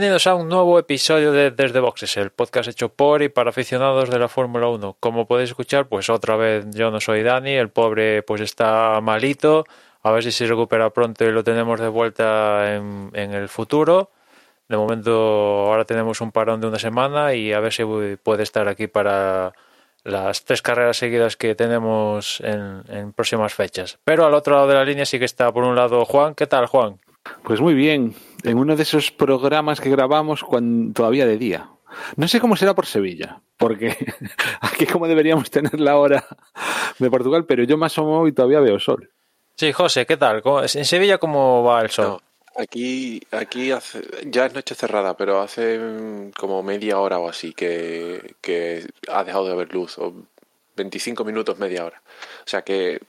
Bienvenidos a un nuevo episodio de Desde Boxes, el podcast hecho por y para aficionados de la Fórmula 1. Como podéis escuchar, pues otra vez yo no soy Dani, el pobre pues está malito, a ver si se recupera pronto y lo tenemos de vuelta en, en el futuro. De momento ahora tenemos un parón de una semana y a ver si puede estar aquí para las tres carreras seguidas que tenemos en, en próximas fechas. Pero al otro lado de la línea sí que está por un lado Juan. ¿Qué tal Juan? Pues muy bien, en uno de esos programas que grabamos cuando, todavía de día. No sé cómo será por Sevilla, porque aquí como deberíamos tener la hora de Portugal, pero yo más o menos y todavía veo sol. Sí, José, ¿qué tal? ¿En Sevilla cómo va el sol? No, aquí aquí hace, ya es noche cerrada, pero hace mm, como media hora o así que, que ha dejado de haber luz, o 25 minutos, media hora. O sea que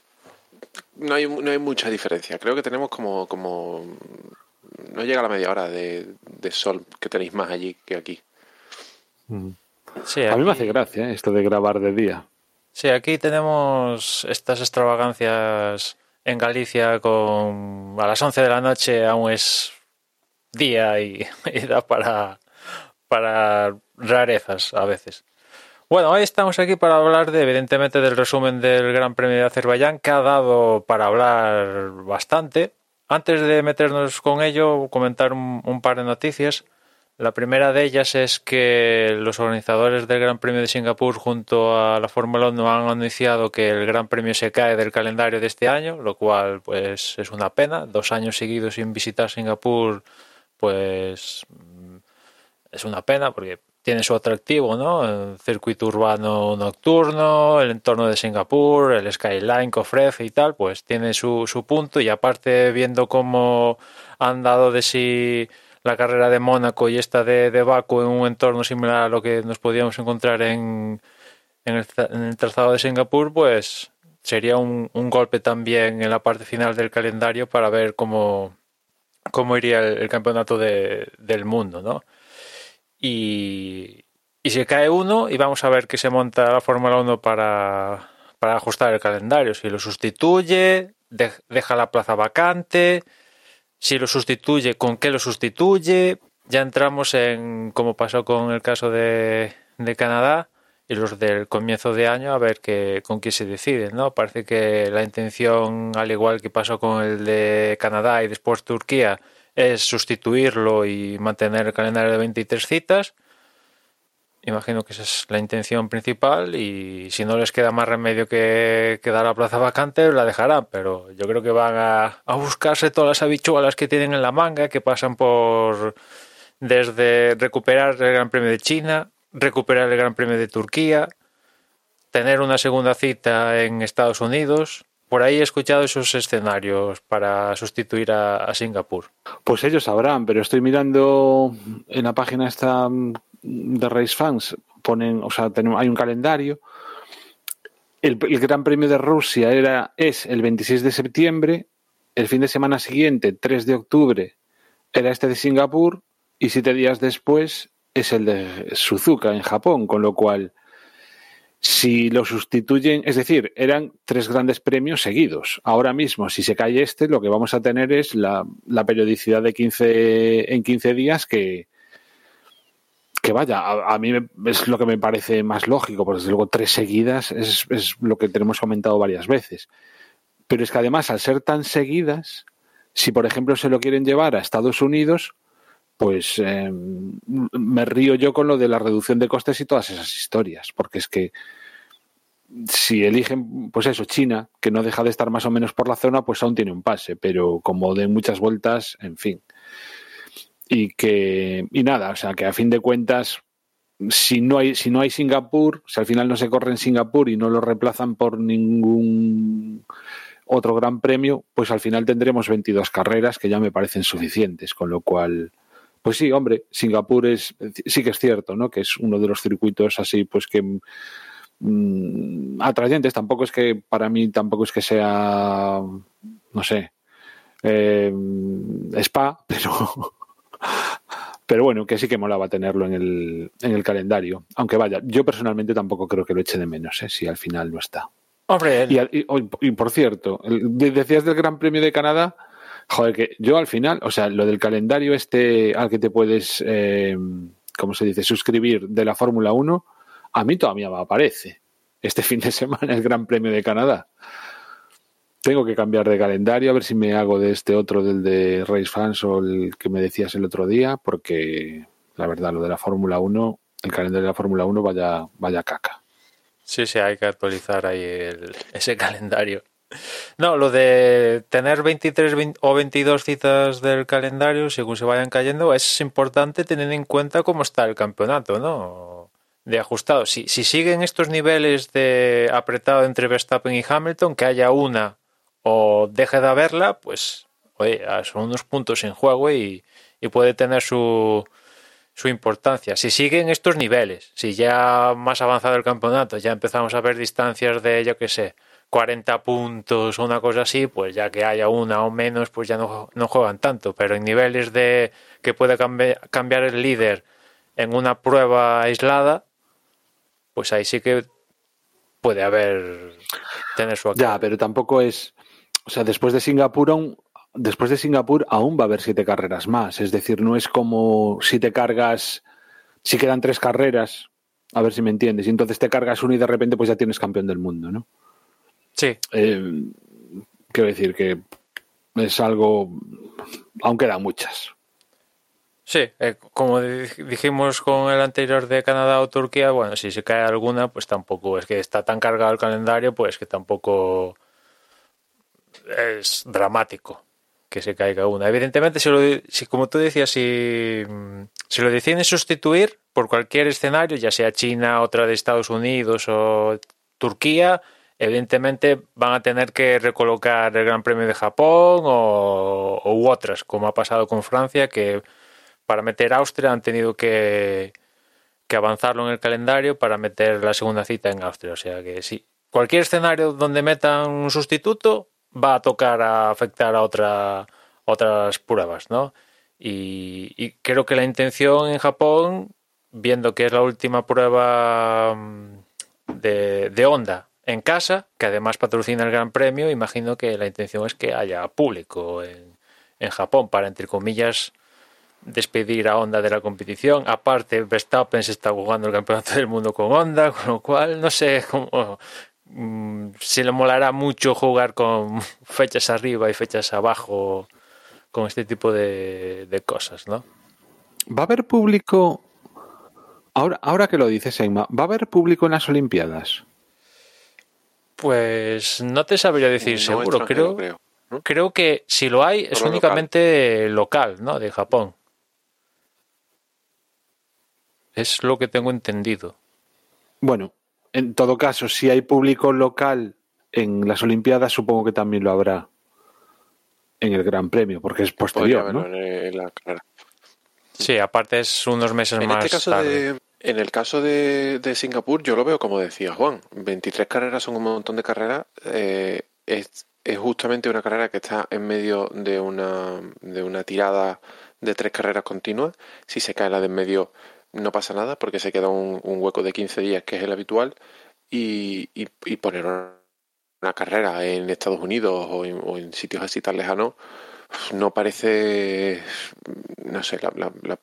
no hay, no hay mucha diferencia. Creo que tenemos como, como no llega a la media hora de, de sol que tenéis más allí que aquí. Sí, A mí me hace gracia ¿eh? esto de grabar de día. Sí, aquí tenemos estas extravagancias en Galicia con a las 11 de la noche aún es día y, y da para, para rarezas a veces. Bueno, hoy estamos aquí para hablar de, evidentemente, del resumen del Gran Premio de Azerbaiyán, que ha dado para hablar bastante. Antes de meternos con ello, comentar un, par de noticias. La primera de ellas es que los organizadores del Gran Premio de Singapur junto a la Fórmula 1 han anunciado que el Gran Premio se cae del calendario de este año, lo cual pues es una pena. Dos años seguidos sin visitar Singapur, pues es una pena porque tiene su atractivo, ¿no? El circuito urbano nocturno, el entorno de Singapur, el skyline que ofrece y tal, pues tiene su, su punto y aparte viendo cómo han dado de sí la carrera de Mónaco y esta de, de Baku en un entorno similar a lo que nos podíamos encontrar en, en, el, trazado de Singapur, pues sería un, un golpe también en la parte final del calendario para ver cómo, cómo iría el, el campeonato de- del mundo, ¿no? Y, y se cae uno y vamos a ver qué se monta la Fórmula 1 para, para ajustar el calendario. Si lo sustituye, de- deja la plaza vacante, si lo sustituye, con qué lo sustituye. Ya entramos en, como pasó con el caso de, de Canadá y los del comienzo de año, a ver qué, con quién se decide, ¿no? Parece que la intención, al igual que pasó con el de Canadá y después Turquía, es sustituirlo y mantener el calendario de 23 citas. Imagino que esa es la intención principal y si no les queda más remedio que quedar la plaza vacante, la dejarán, pero yo creo que van a, a buscarse todas las habichuelas que tienen en la manga, que pasan por desde recuperar el Gran Premio de China, recuperar el Gran Premio de Turquía, tener una segunda cita en Estados Unidos. Por ahí he escuchado esos escenarios para sustituir a, Singapur. Pues ellos sabrán, pero estoy mirando en la página esta mm, de Race Fans, ponen, o sea, hay un calendario. El, el Gran Premio de Rusia era, es el 26 de septiembre, el fin de semana siguiente, 3 de octubre, era este de Singapur y siete días después es el de Suzuka en Japón, con lo cual si lo sustituyen, es decir, eran tres grandes premios seguidos. Ahora mismo, si se cae este, lo que vamos a tener es la, periodicidad de 15 en 15 días que, que vaya, a, mí es lo que me parece más lógico, porque desde luego tres seguidas es lo que tenemos comentado varias veces. Pero es que además, al ser tan seguidas, si por ejemplo se lo quieren llevar a Estados Unidos, pues eh, me río yo con lo de la reducción de costes y todas esas historias, porque es que si eligen, pues eso, China, que no deja de estar más o menos por la zona, pues aún tiene un pase, pero como de muchas vueltas, en fin. Y que, y nada, o sea, que a fin de cuentas, si no hay, si no hay Singapur, si al final no se corre en Singapur y no lo reemplazan por ningún otro gran premio, pues al final tendremos 22 carreras que ya me parecen suficientes, con lo cual, pues sí, hombre, Singapur es, sí que es cierto, ¿no? Que es uno de los circuitos así, pues que mm, atrayentes. Tampoco es que, para mí, tampoco es que sea, no sé, eh, spa, pero, pero bueno, que sí que molaba tenerlo en el, en el calendario. Aunque vaya, yo personalmente tampoco creo que lo eche de menos, ¿eh? si al final no está. Hombre, el- Y, y- y por cierto, el- decías del Gran Premio de Canadá, joder, que yo al final, o sea, lo del calendario este al que te puedes, eh, ¿cómo se dice?, suscribir de la Fórmula 1, a mí todavía me aparece este fin de semana el Gran Premio de Canadá. Tengo que cambiar de calendario, a ver si me hago de este otro, del de Race Fans o el que me decías el otro día, porque la verdad, lo de la Fórmula 1, el calendario de la Fórmula 1 vaya, vaya caca. Sí, sí, hay que actualizar ahí el- ese calendario. No, lo de tener 23 vein- o 22 citas del calendario según se vayan cayendo es importante teniendo en cuenta cómo está el campeonato, ¿no? De ajustado. Si, si siguen estos niveles de apretado entre Verstappen y Hamilton, que haya una o deje de haberla, pues, oye, son unos puntos en juego y, y puede tener su, su importancia. Si siguen estos niveles, si ya más avanzado el campeonato, ya empezamos a ver distancias de, yo qué sé, 40 puntos o una cosa así, pues ya que haya una o menos, pues ya no, no juegan tanto. Pero en niveles de que puede cambi- cambiar el líder en una prueba aislada, pues ahí sí que puede haber tener su Ya, pero tampoco es. O sea, después de Singapur aún, después de Singapur aún va a haber siete carreras más. Es decir, no es como si te cargas, si quedan tres carreras, a ver si me entiendes, y entonces te cargas uno y de repente pues ya tienes campeón del mundo, ¿no? Sí, Eh, quiero decir que es algo, aún quedan muchas. Sí, eh, como di- dijimos con el anterior de Canadá o Turquía, bueno, si se cae alguna, pues tampoco es que está tan cargado el calendario, pues que tampoco es dramático que se caiga una. Evidentemente, si, lo, si como tú decías, si, si lo deciden sustituir por cualquier escenario, ya sea China, otra de Estados Unidos o Turquía, evidentemente van a tener que recolocar el Gran Premio de Japón o, otras, como ha pasado con Francia, que para meter Austria han tenido que, que avanzarlo en el calendario para meter la segunda cita en Austria. O sea que sí, cualquier escenario donde metan un sustituto va a tocar a afectar a otra, otras pruebas, ¿no? Y, y creo que la intención en Japón, viendo que es la última prueba mm, de, de Honda en casa, que además patrocina el Gran Premio, imagino que la intención es que haya público en, en Japón para, entre comillas, despedir a Honda de la competición. Aparte, Verstappen se está jugando el campeonato del mundo con Honda, con lo cual no sé cómo. mm, si le molará mucho jugar con fechas arriba y fechas abajo con este tipo de, de cosas, ¿no? ¿Va a haber público? Ahora, ahora que lo dices, Emma, ¿va a haber público en las Olimpiadas? Pues no te sabría decir No seguro. Creo, ¿no? creo que si lo hay es únicamente local, ¿no? De Japón. Es lo que tengo entendido. Bueno, en todo caso, si hay público local en las Olimpiadas, supongo que también lo habrá en el Gran Premio, porque es posterior, ¿no? haberlo en, en la carrera. Sí, aparte es unos meses En más este caso tarde. de, en el caso de, de Singapur, yo lo veo como decía Juan. 23 carreras son un montón de carreras. eh, es, justamente una carrera que está en medio de una, de una tirada de tres carreras continuas. Si se cae la de en medio, no pasa nada porque se queda un, hueco de 15 días, que es el habitual. Y, y, poner una carrera en Estados Unidos o en, sitios así tan lejanos no parece, no sé, la,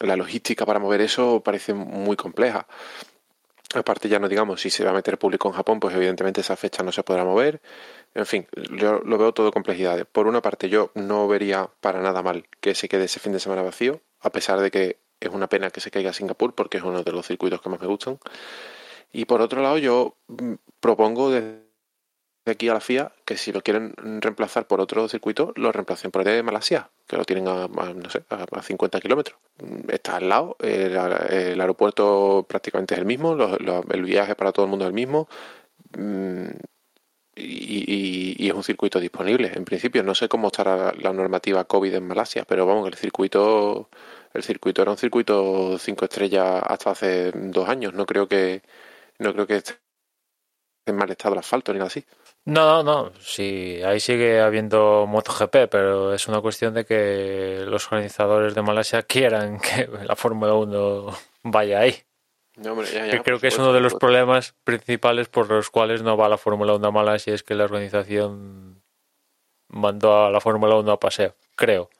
la logística para mover eso parece muy compleja. Aparte ya no digamos, si se va a meter público en Japón, pues evidentemente esa fecha no se podrá mover. En fin, yo lo veo todo complejidades. Por una parte, yo no vería para nada mal que se quede ese fin de semana vacío, a pesar de que es una pena que se caiga a Singapur, porque es uno de los circuitos que más me gustan. Y por otro lado, yo mm, propongo desde aquí a la FIA que si lo quieren reemplazar por otro circuito, lo reemplacen por el de Malasia, que lo tienen a, no sé, a, a 50 kilómetros. Está al lado, el, el, aeropuerto prácticamente es el mismo, lo, lo, el viaje para todo el mundo es el mismo. mm, Y, y, es un circuito disponible. En principio, no sé cómo estará la, normativa COVID en Malasia, pero vamos, el circuito, el circuito era un circuito cinco estrellas hasta hace dos años. No creo que, no creo que en mal estado el asfalto ni nada así. No, no, no. Sí, ahí sigue habiendo MotoGP, pero es una cuestión de que los organizadores de Malasia quieran que la Fórmula 1 vaya ahí. No, hombre, ya, ya, Que creo que es uno de los problemas principales por los cuales no va la Fórmula 1 a Malasia, es que la organización mandó a la Fórmula 1 a paseo, creo.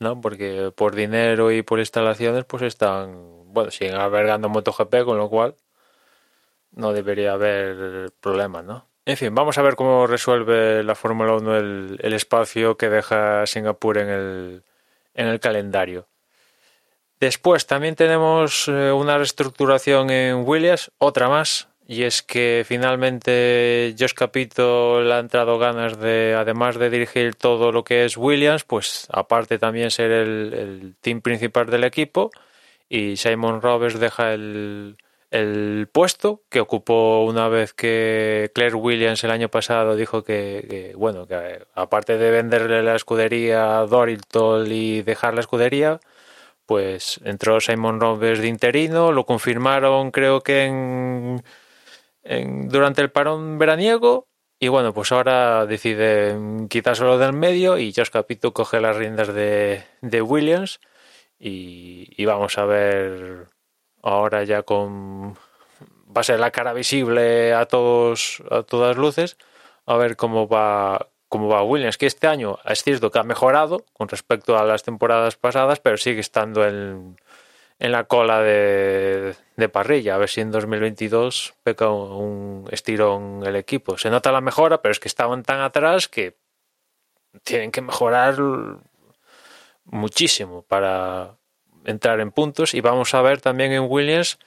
¿No? Porque por dinero y por instalaciones, pues están, bueno, siguen albergando MotoGP, con lo cual no debería haber problemas, ¿no? En fin, vamos a ver cómo resuelve la Fórmula 1 el, espacio que deja Singapur en el, en el calendario. Después también tenemos eh, una reestructuración en Williams, otra más, y es que finalmente Josh Capito le ha entrado ganas de, además de dirigir todo lo que es Williams, pues aparte también ser el, el team principal del equipo, y Simon Roberts deja el, el puesto que ocupó una vez que Claire Williams el año pasado dijo que, bueno, que eh, aparte de venderle la escudería a Dorilton y dejar la escudería, pues entró Simon Roberts de interino, lo confirmaron creo que en, en- durante el parón veraniego y bueno, pues ahora deciden quitárselo del medio y Josh Capito coge las riendas de, de Williams y vamos a ver ahora ya con va a ser la cara visible a todos a todas luces a ver cómo va cómo va Williams que este año es cierto que ha mejorado con respecto a las temporadas pasadas pero sigue estando en, en la cola de, de parrilla. A ver si en 2022 peca un, un estirón el equipo. Se nota la mejora pero es que estaban tan atrás que tienen que mejorar muchísimo para entrar en puntos y vamos a ver también en Williams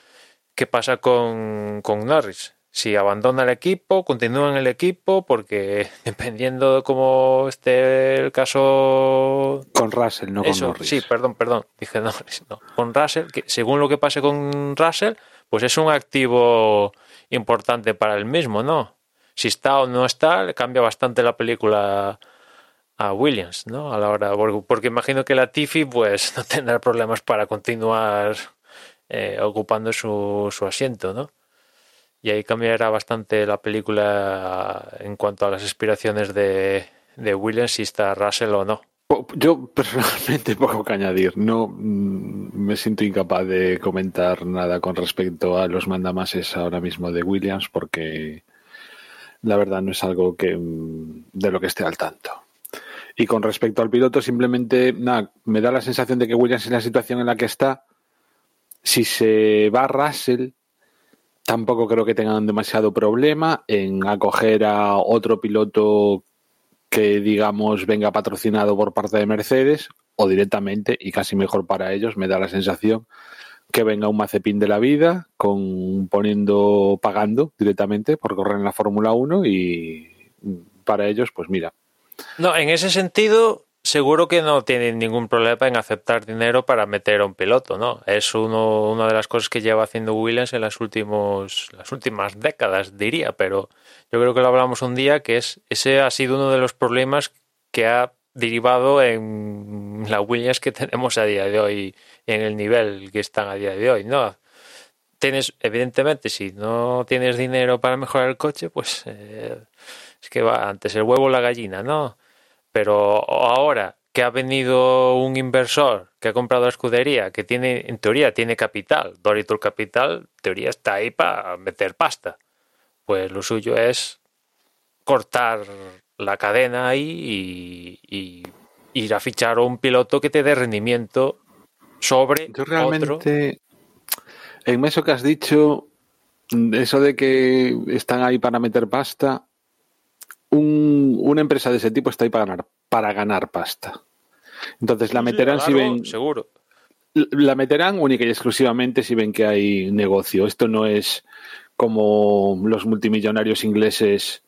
qué pasa con, con Norris. Si abandona el equipo, continúa en el equipo, porque dependiendo de cómo esté el caso... Con Russell, no con Eso, Norris. sí, perdón, perdón, dije Norris, no. Con Russell, que según lo que pase con Russell, pues es un activo importante para el mismo, ¿no? Si está o no está, le cambia bastante la película a Williams, ¿no? A la hora, porque, imagino que la Tiffy pues no tendrá problemas para continuar eh, ocupando su, su asiento, ¿no? Y ahí cambiará bastante la película en cuanto a las aspiraciones de, de Williams, si está Russell o no. Yo personalmente poco que añadir. No mm, me siento incapaz de comentar nada con respecto a los mandamases ahora mismo de Williams porque la verdad no es algo que mm, de lo que esté al tanto. Y con respecto al piloto, simplemente nada, me da la sensación de que Williams en la situación en la que está, si se va Russell, tampoco creo que tengan demasiado problema en acoger a otro piloto que digamos venga patrocinado por parte de Mercedes o directamente y casi mejor para ellos me da la sensación que venga un Mazepin de la vida con poniendo pagando directamente por correr en la Fórmula 1 y para ellos pues mira No, en ese sentido, seguro que no tienen ningún problema en aceptar dinero para meter a un piloto, ¿no? Es uno, una de las cosas que lleva haciendo Williams en las, últimos, las últimas décadas, diría, pero yo creo que lo hablamos un día, que es ese ha sido uno de los problemas que ha derivado en la Williams que tenemos a día de hoy, en el nivel que están a día de hoy, ¿no? Tienes, evidentemente, si no tienes dinero para mejorar el coche, pues eh, es que va antes el huevo o la gallina, ¿no? Pero ahora que ha venido un inversor que ha comprado la escudería, que tiene, en teoría, tiene capital, Doritor Capital, en teoría está ahí para meter pasta. Pues lo suyo es cortar la cadena ahí y, y ir a fichar a un piloto que te dé rendimiento sobre yo otro. realmente en eso que has dicho eso de que están ahí para meter pasta un- una empresa de ese tipo está ahí para ganar para ganar pasta entonces la meterán si ven Seguro. la meterán única y exclusivamente si ven que hay negocio. Esto no es como los multimillonarios ingleses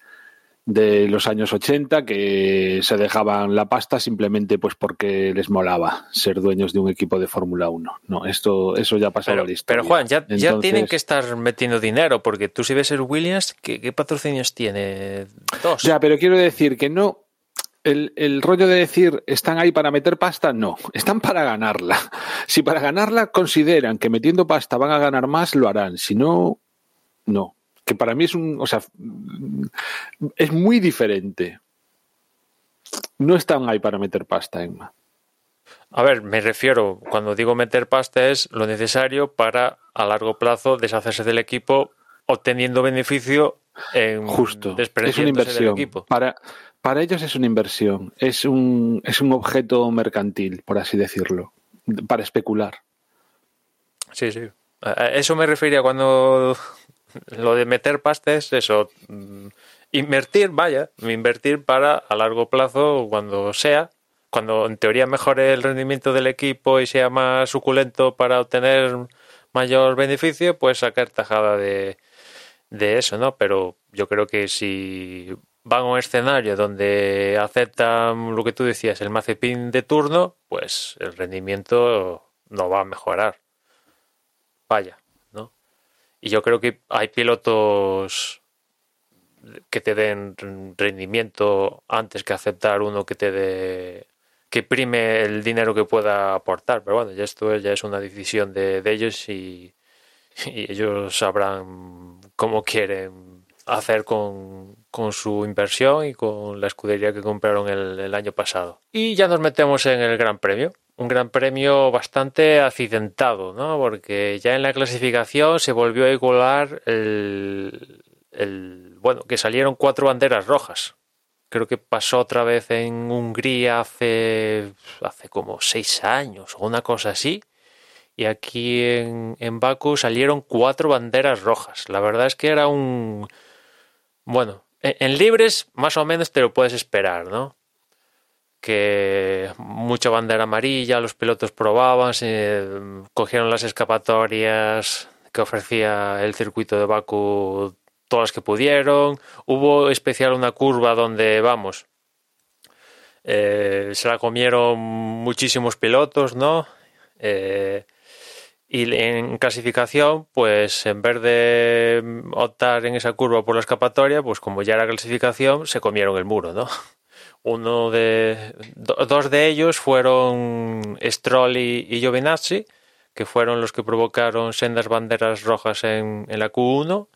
de los años 80 que se dejaban la pasta simplemente pues porque les molaba ser dueños de un equipo de Fórmula 1. No, esto eso ya pasaba Pero, la historia. pero Juan, ya, ya tienen que estar metiendo dinero, porque tú si ves el Williams, ¿qué, qué patrocinios tiene? Dos. Ya, pero quiero decir que no. El, el rollo de decir están ahí para meter pasta, no, están para ganarla. Si para ganarla consideran que metiendo pasta van a ganar más, lo harán. Si no, no. Que para mí es un, o sea, es muy diferente. No están ahí para meter pasta, Emma. A ver, me refiero, cuando digo meter pasta es lo necesario para a largo plazo deshacerse del equipo obteniendo beneficio en Justo, es una inversión. equipo. Para, para ellos es una inversión, es un, es un objeto mercantil, por así decirlo, para especular. Sí, sí. A eso me refería cuando lo de meter pasta es eso. mm, Invertir, vaya, invertir para a largo plazo cuando sea, cuando en teoría mejore el rendimiento del equipo y sea más suculento para obtener mayor beneficio, pues sacar tajada de, de eso, ¿no? Pero yo creo que si van a un escenario donde aceptan lo que tú decías, el Mazepin de turno, pues el rendimiento no va a mejorar. Vaya. Y yo creo que hay pilotos que te den rendimiento antes que aceptar uno que te dé que prime el dinero que pueda aportar. Pero bueno, ya esto ya es una decisión de, de ellos y, ellos sabrán cómo quieren hacer con, con su inversión y con la escudería que compraron el año pasado. Y ya nos metemos en el Gran Premio. Un gran premio bastante accidentado, ¿no? Porque ya en la clasificación se volvió a igualar el, el bueno, que salieron cuatro banderas rojas. Creo que pasó otra vez en Hungría hace, hace como seis años o una cosa así. Y aquí en, en Baku salieron cuatro banderas rojas. La verdad es que era un... Bueno, en, en libres más o menos te lo puedes esperar, ¿no? Que mucha bandera amarilla, los pilotos probaban, se cogieron las escapatorias que ofrecía el circuito de Baku todas las que pudieron. Hubo especial una curva donde, vamos, eh, se la comieron muchísimos pilotos, ¿no? Eh, y en clasificación, pues en vez de optar en esa curva por la escapatoria, pues como ya era clasificación, se comieron el muro, ¿no? Uno de do- dos de ellos fueron Stroll y, Giovinazzi, que fueron los que provocaron sendas banderas rojas en, la Q1.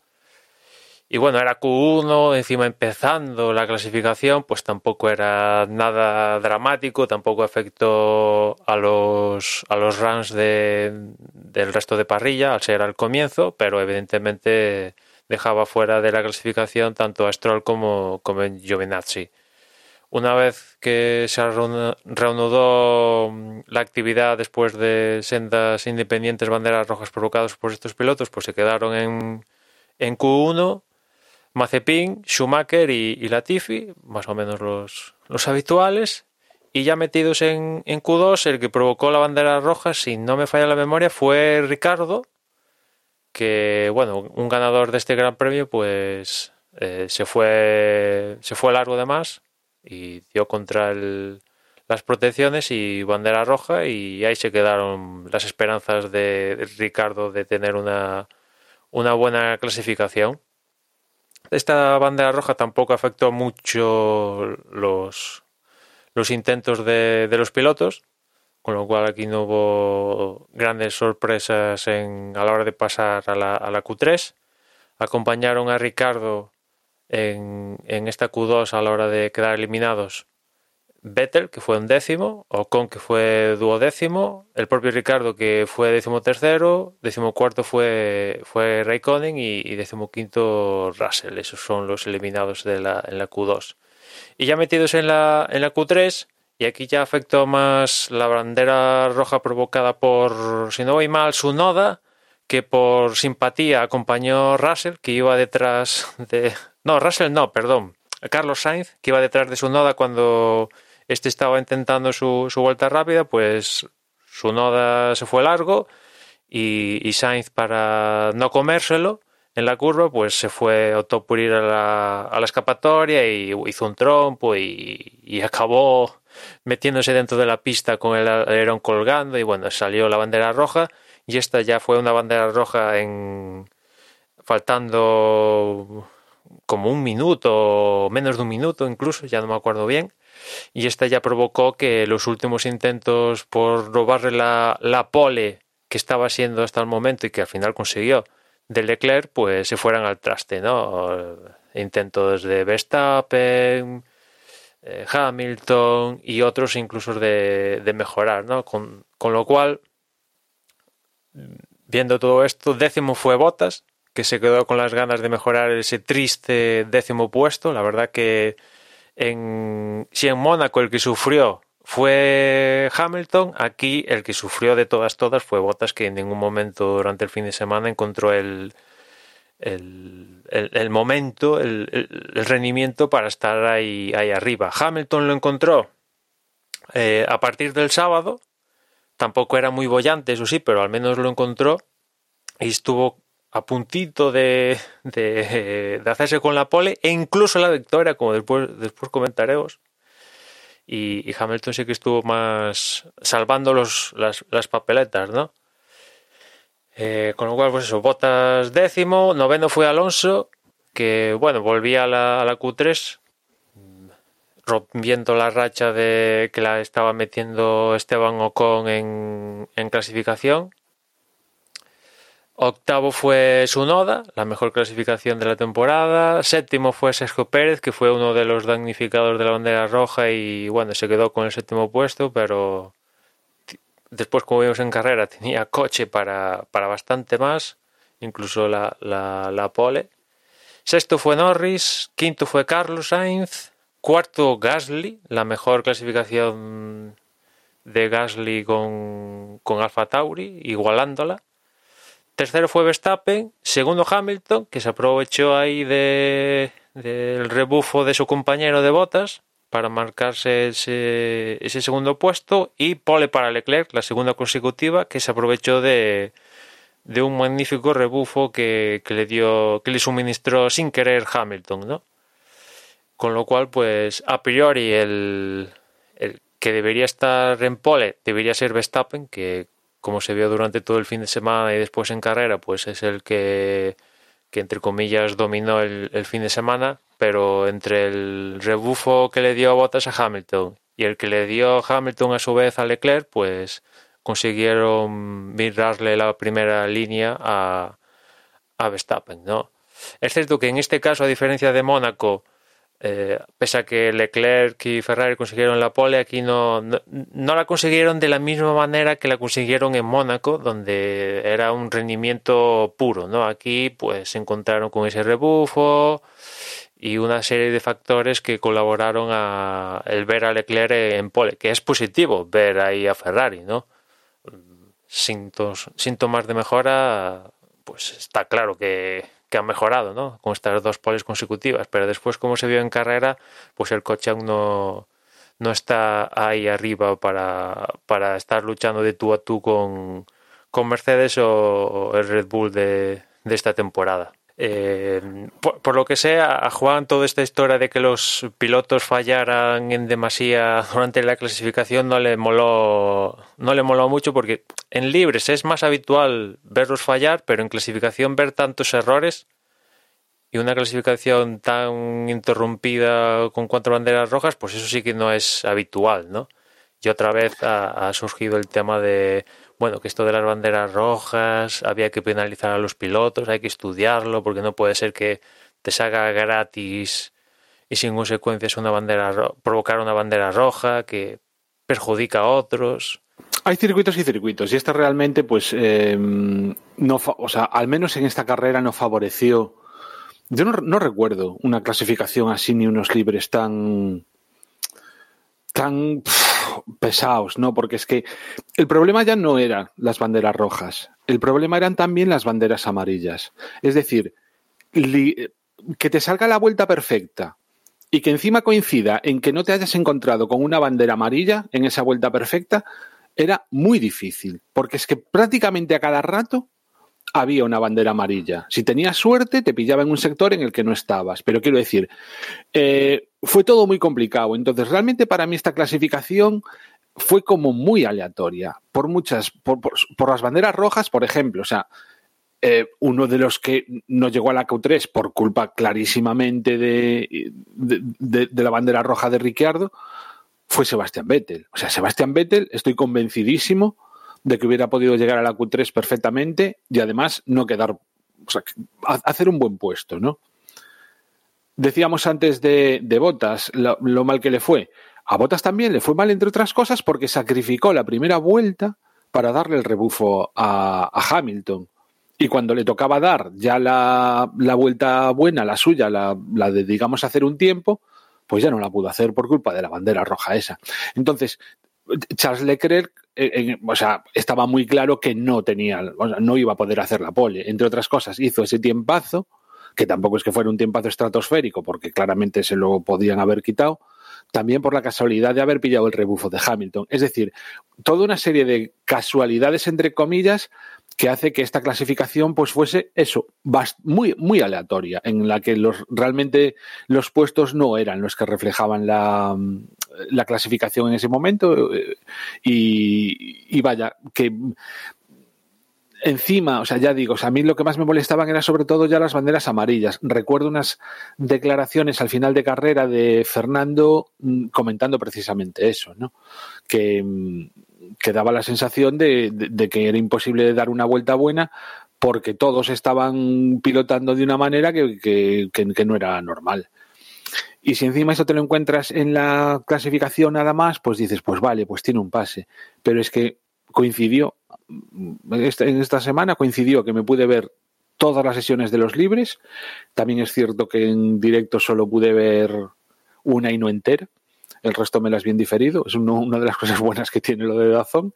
Y bueno, era Q1, encima empezando la clasificación, pues tampoco era nada dramático, tampoco afectó a los, a los runs de, del resto de parrilla, al ser al comienzo, pero evidentemente dejaba fuera de la clasificación tanto a Stroll como, como Giovinazzi. Una vez que se reanudó mm, la actividad después de sendas independientes banderas rojas provocadas por estos pilotos, pues se quedaron en, en Q1 Mazepin, Schumacher y, y Latifi, más o menos los, los habituales. Y ya metidos en, en Q2, el que provocó la bandera roja, si no me falla la memoria, fue Ricardo, que, bueno, un ganador de este gran premio, pues eh, se, fue, se fue largo de más y dio contra las protecciones y bandera roja y ahí se quedaron las esperanzas de Ricardo de tener una, una buena clasificación. Esta bandera roja tampoco afectó mucho los, los intentos de, de los pilotos, con lo cual aquí no hubo grandes sorpresas en, a la hora de pasar a la, a la Q3. Acompañaron a Ricardo en, esta Q2 a la hora de quedar eliminados Vettel, que fue un décimo, Ocon, que fue duodécimo, el propio Ricardo, que fue décimo tercero, décimo fue, fue Raikkonen y, y Russell. Esos son los eliminados de en la Q2. Y ya metidos en la, en la Q3, y aquí ya afectó más la bandera roja provocada por, si no voy mal, su noda, que por simpatía acompañó Russell, que iba detrás de... No, Russell no, perdón. Carlos Sainz, que iba detrás de su noda cuando este estaba intentando su, su vuelta rápida, pues su noda se fue largo y, Sainz para no comérselo en la curva, pues se fue, optó por ir a la, a la escapatoria y hizo un trompo y, y acabó metiéndose dentro de la pista con el alerón colgando y bueno, salió la bandera roja y esta ya fue una bandera roja en faltando como un minuto, menos de un minuto incluso, ya no me acuerdo bien. Y esta ya provocó que los últimos intentos por robarle la, pole que estaba siendo hasta el momento y que al final consiguió de Leclerc pues se fueran al traste, ¿no? Intentos de Verstappen, eh, Hamilton y otros incluso de, mejorar, ¿no? Con, con, lo cual, viendo todo esto, décimo fue Bottas, que se quedó con las ganas de mejorar ese triste décimo puesto. La verdad que en, si en Mónaco el que sufrió fue Hamilton, aquí el que sufrió de todas todas fue Bottas, que en ningún momento durante el fin de semana encontró el, el, el, momento, el, el, rendimiento para estar ahí, ahí arriba. Hamilton lo encontró eh, a partir del sábado, tampoco era muy bollante, eso sí, pero al menos lo encontró y estuvo a puntito de, de, de hacerse con la pole e incluso la victoria, como después, después comentaremos. Y, Hamilton sí que estuvo más salvando los, las, las papeletas, ¿no? Eh, con lo cual, pues eso, Botas décimo, noveno fue Alonso, que bueno, volvía a la, a la Q3, rompiendo la racha de que la estaba metiendo Esteban Ocon en, en clasificación. Octavo fue Sunoda, la mejor clasificación de la temporada. Séptimo fue Sergio Pérez, que fue uno de los damnificados de la bandera roja y bueno, se quedó con el séptimo puesto, pero después, como vimos en carrera, tenía coche para, para bastante más, incluso la, la, pole. Sexto fue Norris, quinto fue Carlos Sainz, cuarto Gasly, la mejor clasificación de Gasly con, con Alfa Tauri, igualándola. Tercero fue Verstappen, segundo Hamilton, que se aprovechó ahí de, del rebufo de su compañero de botas, para marcarse ese, ese, segundo puesto y pole para Leclerc, la segunda consecutiva, que se aprovechó de, de un magnífico rebufo que, que, le dio, que le suministró sin querer Hamilton, ¿no? Con lo cual, pues, a priori el, el que debería estar en pole debería ser Verstappen, que como se vio durante todo el fin de semana y después en carrera, pues es el que, que entre comillas dominó el, fin de semana pero entre el rebufo que le dio a Bottas a Hamilton y el que le dio Hamilton a su vez a Leclerc, pues consiguieron mirarle la primera línea a, a Verstappen, ¿no? Es cierto que en este caso, a diferencia de Mónaco, eh, pese a que Leclerc y Ferrari consiguieron la pole, aquí no, no, no, la consiguieron de la misma manera que la consiguieron en Mónaco, donde era un rendimiento puro, ¿no? Aquí pues se encontraron con ese rebufo, y una serie de factores que colaboraron a el ver a Leclerc en pole, que es positivo ver ahí a Ferrari, ¿no? Síntomas, síntomas de mejora, pues está claro que, que han mejorado, ¿no? Con estas dos poles consecutivas, pero después, como se vio en carrera, pues el coche aún no, no está ahí arriba para, para estar luchando de tú a tú con, con Mercedes o el Red Bull de, de esta temporada. Eh, por, lo que sea, a Juan toda esta historia de que los pilotos fallaran en demasía durante la clasificación no le moló, no le moló mucho porque en libres es más habitual verlos fallar, pero en clasificación ver tantos errores y una clasificación tan interrumpida con cuatro banderas rojas, pues eso sí que no es habitual, ¿no? Y otra vez ha, ha surgido el tema de bueno, que esto de las banderas rojas, había que penalizar a los pilotos, hay que estudiarlo, porque no puede ser que te salga gratis y sin consecuencias una bandera provocar una bandera roja que perjudica a otros. Hay circuitos y circuitos, y esta realmente, pues, eh, no, o sea, al menos en esta carrera no favoreció. Yo no, no recuerdo una clasificación así ni unos libres tan tan pesados, ¿no? Porque es que el problema ya no eran las banderas rojas, el problema eran también las banderas amarillas. Es decir, que te salga la vuelta perfecta y que encima coincida en que no te hayas encontrado con una bandera amarilla en esa vuelta perfecta, era muy difícil, porque es que prácticamente a cada rato había una bandera amarilla. Si tenías suerte, te pillaba en un sector en el que no estabas. Pero quiero decir, eh, fue todo muy complicado. Entonces, realmente para mí esta clasificación fue como muy aleatoria. Por muchas, por, las banderas rojas, por ejemplo. O sea, eh, uno de los que no llegó a la Q3 por culpa clarísimamente de, de la bandera roja de Ricciardo fue Sebastián Vettel. O sea, Sebastián Vettel, estoy convencidísimo de que hubiera podido llegar a la Q3 perfectamente y además no quedar hacer un buen puesto, ¿no? Decíamos antes de, de Botas lo, lo, mal que le fue. A Botas también le fue mal, entre otras cosas, porque sacrificó la primera vuelta para darle el rebufo a, a Hamilton. Y cuando le tocaba dar ya la, la vuelta buena, la suya, la, la de, digamos, hacer un tiempo, pues ya no la pudo hacer por culpa de la bandera roja esa. Entonces, Charles Leclerc, eh, o sea, estaba muy claro que no tenía, o sea, no iba a poder hacer la pole. Entre otras cosas, hizo ese tiempazo, que tampoco es que fuera un tiempazo estratosférico, porque claramente se lo podían haber quitado, también por la casualidad de haber pillado el rebufo de Hamilton. Es decir, toda una serie de casualidades, entre comillas, que hace que esta clasificación pues fuese eso, muy, muy aleatoria, en la que los, realmente los puestos no eran los que reflejaban la, la clasificación en ese momento eh, y, vaya, que encima, o sea, ya digo, a mí lo que más me molestaban era sobre todo ya las banderas amarillas. Recuerdo unas declaraciones al final de carrera de Fernando mm, comentando precisamente eso, ¿no? Que, mm, que daba la sensación de, de, que era imposible dar una vuelta buena porque todos estaban pilotando de una manera que, que, que no era normal. Y si encima eso te lo encuentras en la clasificación nada más, pues dices, pues vale, pues tiene un pase. Pero es que coincidió, en esta semana coincidió que me pude ver todas las sesiones de los libres. También es cierto que en directo solo pude ver una y no entera. El resto me las bien diferido. Es uno, una de las cosas buenas que tiene lo de Dazón.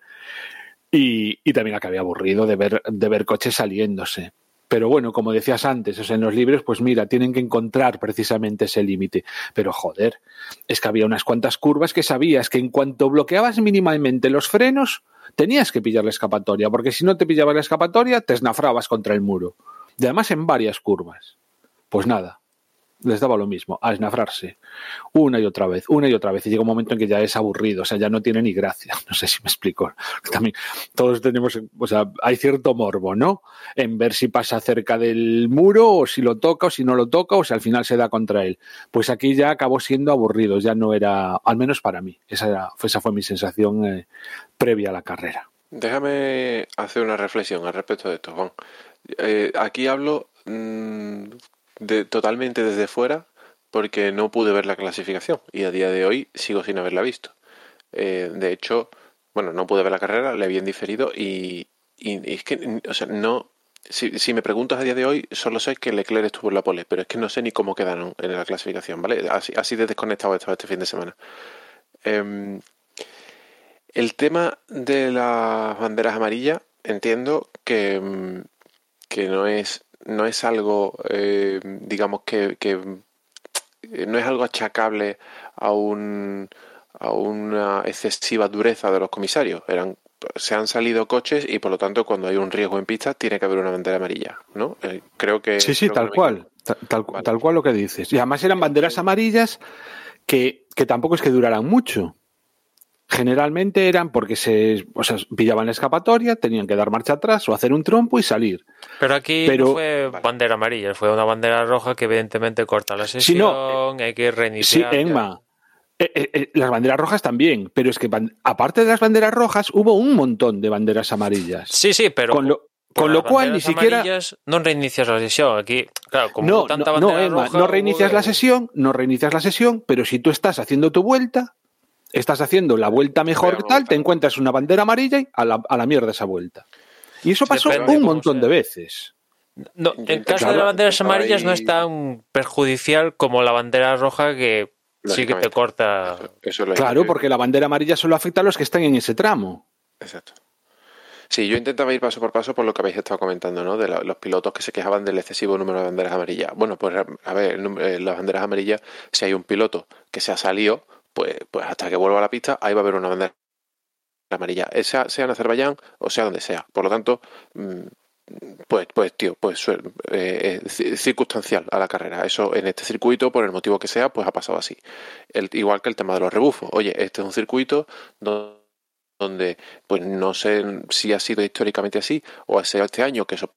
Y, y también acabé aburrido de ver, de ver coches saliéndose. Pero bueno, como decías antes, o sea, en los libros, pues mira, tienen que encontrar precisamente ese límite. Pero joder, es que había unas cuantas curvas que sabías que en cuanto bloqueabas mínimamente los frenos, tenías que pillar la escapatoria, porque si no te pillabas la escapatoria, te esnafrabas contra el muro. Y además en varias curvas. Pues nada, les daba lo mismo, a esnafrarse una y otra vez, una y otra vez, y llega un momento en que ya es aburrido, o sea, ya no tiene ni gracia, no sé si me explico. También todos tenemos, o sea, hay cierto morbo, ¿no? En ver si pasa cerca del muro, o si lo toca, o si no lo toca, o si al final se da contra él. Pues aquí ya acabó siendo aburrido, ya no era, al menos para mí, esa, era, esa fue mi sensación eh, previa a la carrera. Déjame hacer una reflexión al respecto de esto, Juan. Eh, aquí hablo mmm, de, totalmente desde fuera porque no pude ver la clasificación y a día de hoy sigo sin haberla visto. Eh, de hecho, bueno, no pude ver la carrera, le habían diferido y, y, es que, o sea, no. Si, si, me preguntas a día de hoy, solo sé que Leclerc estuvo en la pole, pero es que no sé ni cómo quedaron en la clasificación, ¿vale? Así, así de desconectado estaba este fin de semana. Eh, el tema de las banderas amarillas, entiendo que, que no es no es algo, eh, digamos, que, que, no es algo achacable a, un, a una excesiva dureza de los comisarios. Eran, se han salido coches y por lo tanto cuando hay un riesgo en pista tiene que haber una bandera amarilla, ¿no? Eh, creo que... Sí, sí, tal cual, tal, tal, vale. tal, cual lo que dices. Y además eran banderas amarillas que, que tampoco es que duraran mucho. Generalmente eran porque se o sea, pillaban la escapatoria, tenían que dar marcha atrás o hacer un trompo y salir. Pero aquí Pero, no fue bandera amarilla, fue una bandera roja que evidentemente corta la sesión, si no, hay que reiniciar. Sí, Emma. Eh, eh, las banderas rojas también, pero es que aparte de las banderas rojas hubo un montón de banderas amarillas. Sí, sí, pero con lo, con lo cual ni siquiera no reinicias la sesión aquí claro como no tanta no, no, Emma, roja, no reinicias la sesión no reinicias la sesión pero si tú estás haciendo tu vuelta estás haciendo la vuelta mejor que tal, te encuentras una bandera amarilla y a la, a la mierda esa vuelta. Y eso pasó Depende un montón de veces. No, en caso claro, de las banderas amarillas ahí... no es tan perjudicial como la bandera roja que sí que te corta. Eso, eso claro, porque la bandera amarilla solo afecta a los que están en ese tramo. Exacto. Sí, yo intentaba ir paso por paso por lo que habéis estado comentando, ¿no? De la, los pilotos que se quejaban del excesivo número de banderas amarillas. Bueno, pues a ver, eh, las banderas amarillas, si hay un piloto que se ha salido, pues, pues hasta que vuelva a la pista, ahí va a haber una bandera amarilla, sea, sea en Azerbaiyán o sea donde sea. Por lo tanto, pues, pues tío, pues eh, circunstancial a la carrera. Eso en este circuito, por el motivo que sea, pues ha pasado así. El, igual que el tema de los rebufos. Oye, este es un circuito donde, pues no sé si ha sido históricamente así o ha sido este año que eso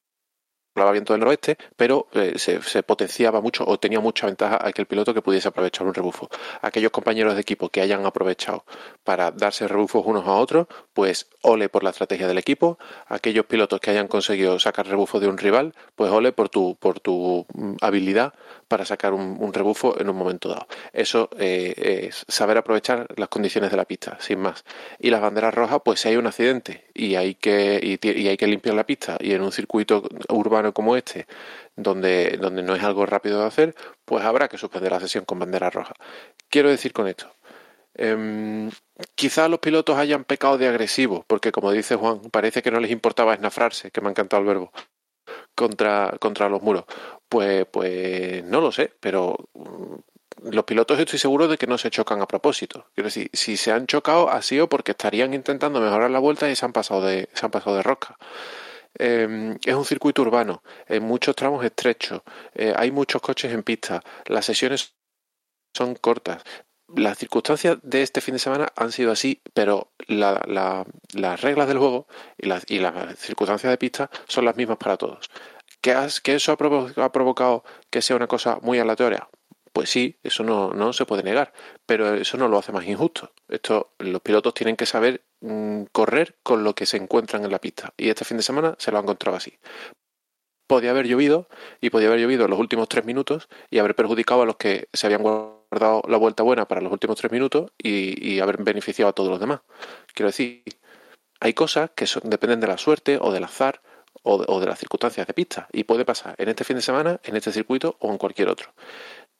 soplaba viento del noroeste, pero eh, se, potenciaba mucho o tenía mucha ventaja aquel piloto que pudiese aprovechar un rebufo. Aquellos compañeros de equipo que hayan aprovechado para darse rebufos unos a otros, pues ole por la estrategia del equipo. Aquellos pilotos que hayan conseguido sacar rebufo de un rival, pues ole por tu, por tu mm, habilidad para sacar un, rebufo en un momento dado. Eso eh, es saber aprovechar las condiciones de la pista, sin más. Y las banderas rojas, pues si hay un accidente y hay que, y, hay que limpiar la pista, y en un circuito urbano como este, donde, donde no es algo rápido de hacer, pues habrá que suspender la sesión con bandera roja. Quiero decir con esto, Em, quizá los pilotos hayan pecado de agresivos, porque como dice Juan, parece que no les importaba esnafrarse, que me ha encantado el verbo, contra, contra los muros. Pues, pues no lo sé, pero mm, los pilotos estoy seguro de que no se chocan a propósito. Quiero decir, si se han chocado ha sido porque estarían intentando mejorar la vuelta y se han pasado de, se han pasado de rosca. Eh, es un circuito urbano, en muchos tramos estrechos, eh, hay muchos coches en pista, las sesiones son cortas. Las circunstancias de este fin de semana han sido así, pero la- la- las reglas del juego y las, y las circunstancias de pista son las mismas para todos. ¿Que, has- eso ha, ha provocado que sea una cosa muy aleatoria? Pues sí, eso no, no se puede negar, pero eso no lo hace más injusto. Esto, los pilotos tienen que saber mm, correr con lo que se encuentran en la pista. Y este fin de semana se lo han encontrado así. Podía haber llovido y podía haber llovido en los últimos tres minutos y haber perjudicado a los que se habían guardado la vuelta buena para los últimos tres minutos y, y haber beneficiado a todos los demás. Quiero decir, hay cosas que son- dependen de la suerte o del azar o de, o de las circunstancias de pista y puede pasar en este fin de semana, en este circuito o en cualquier otro.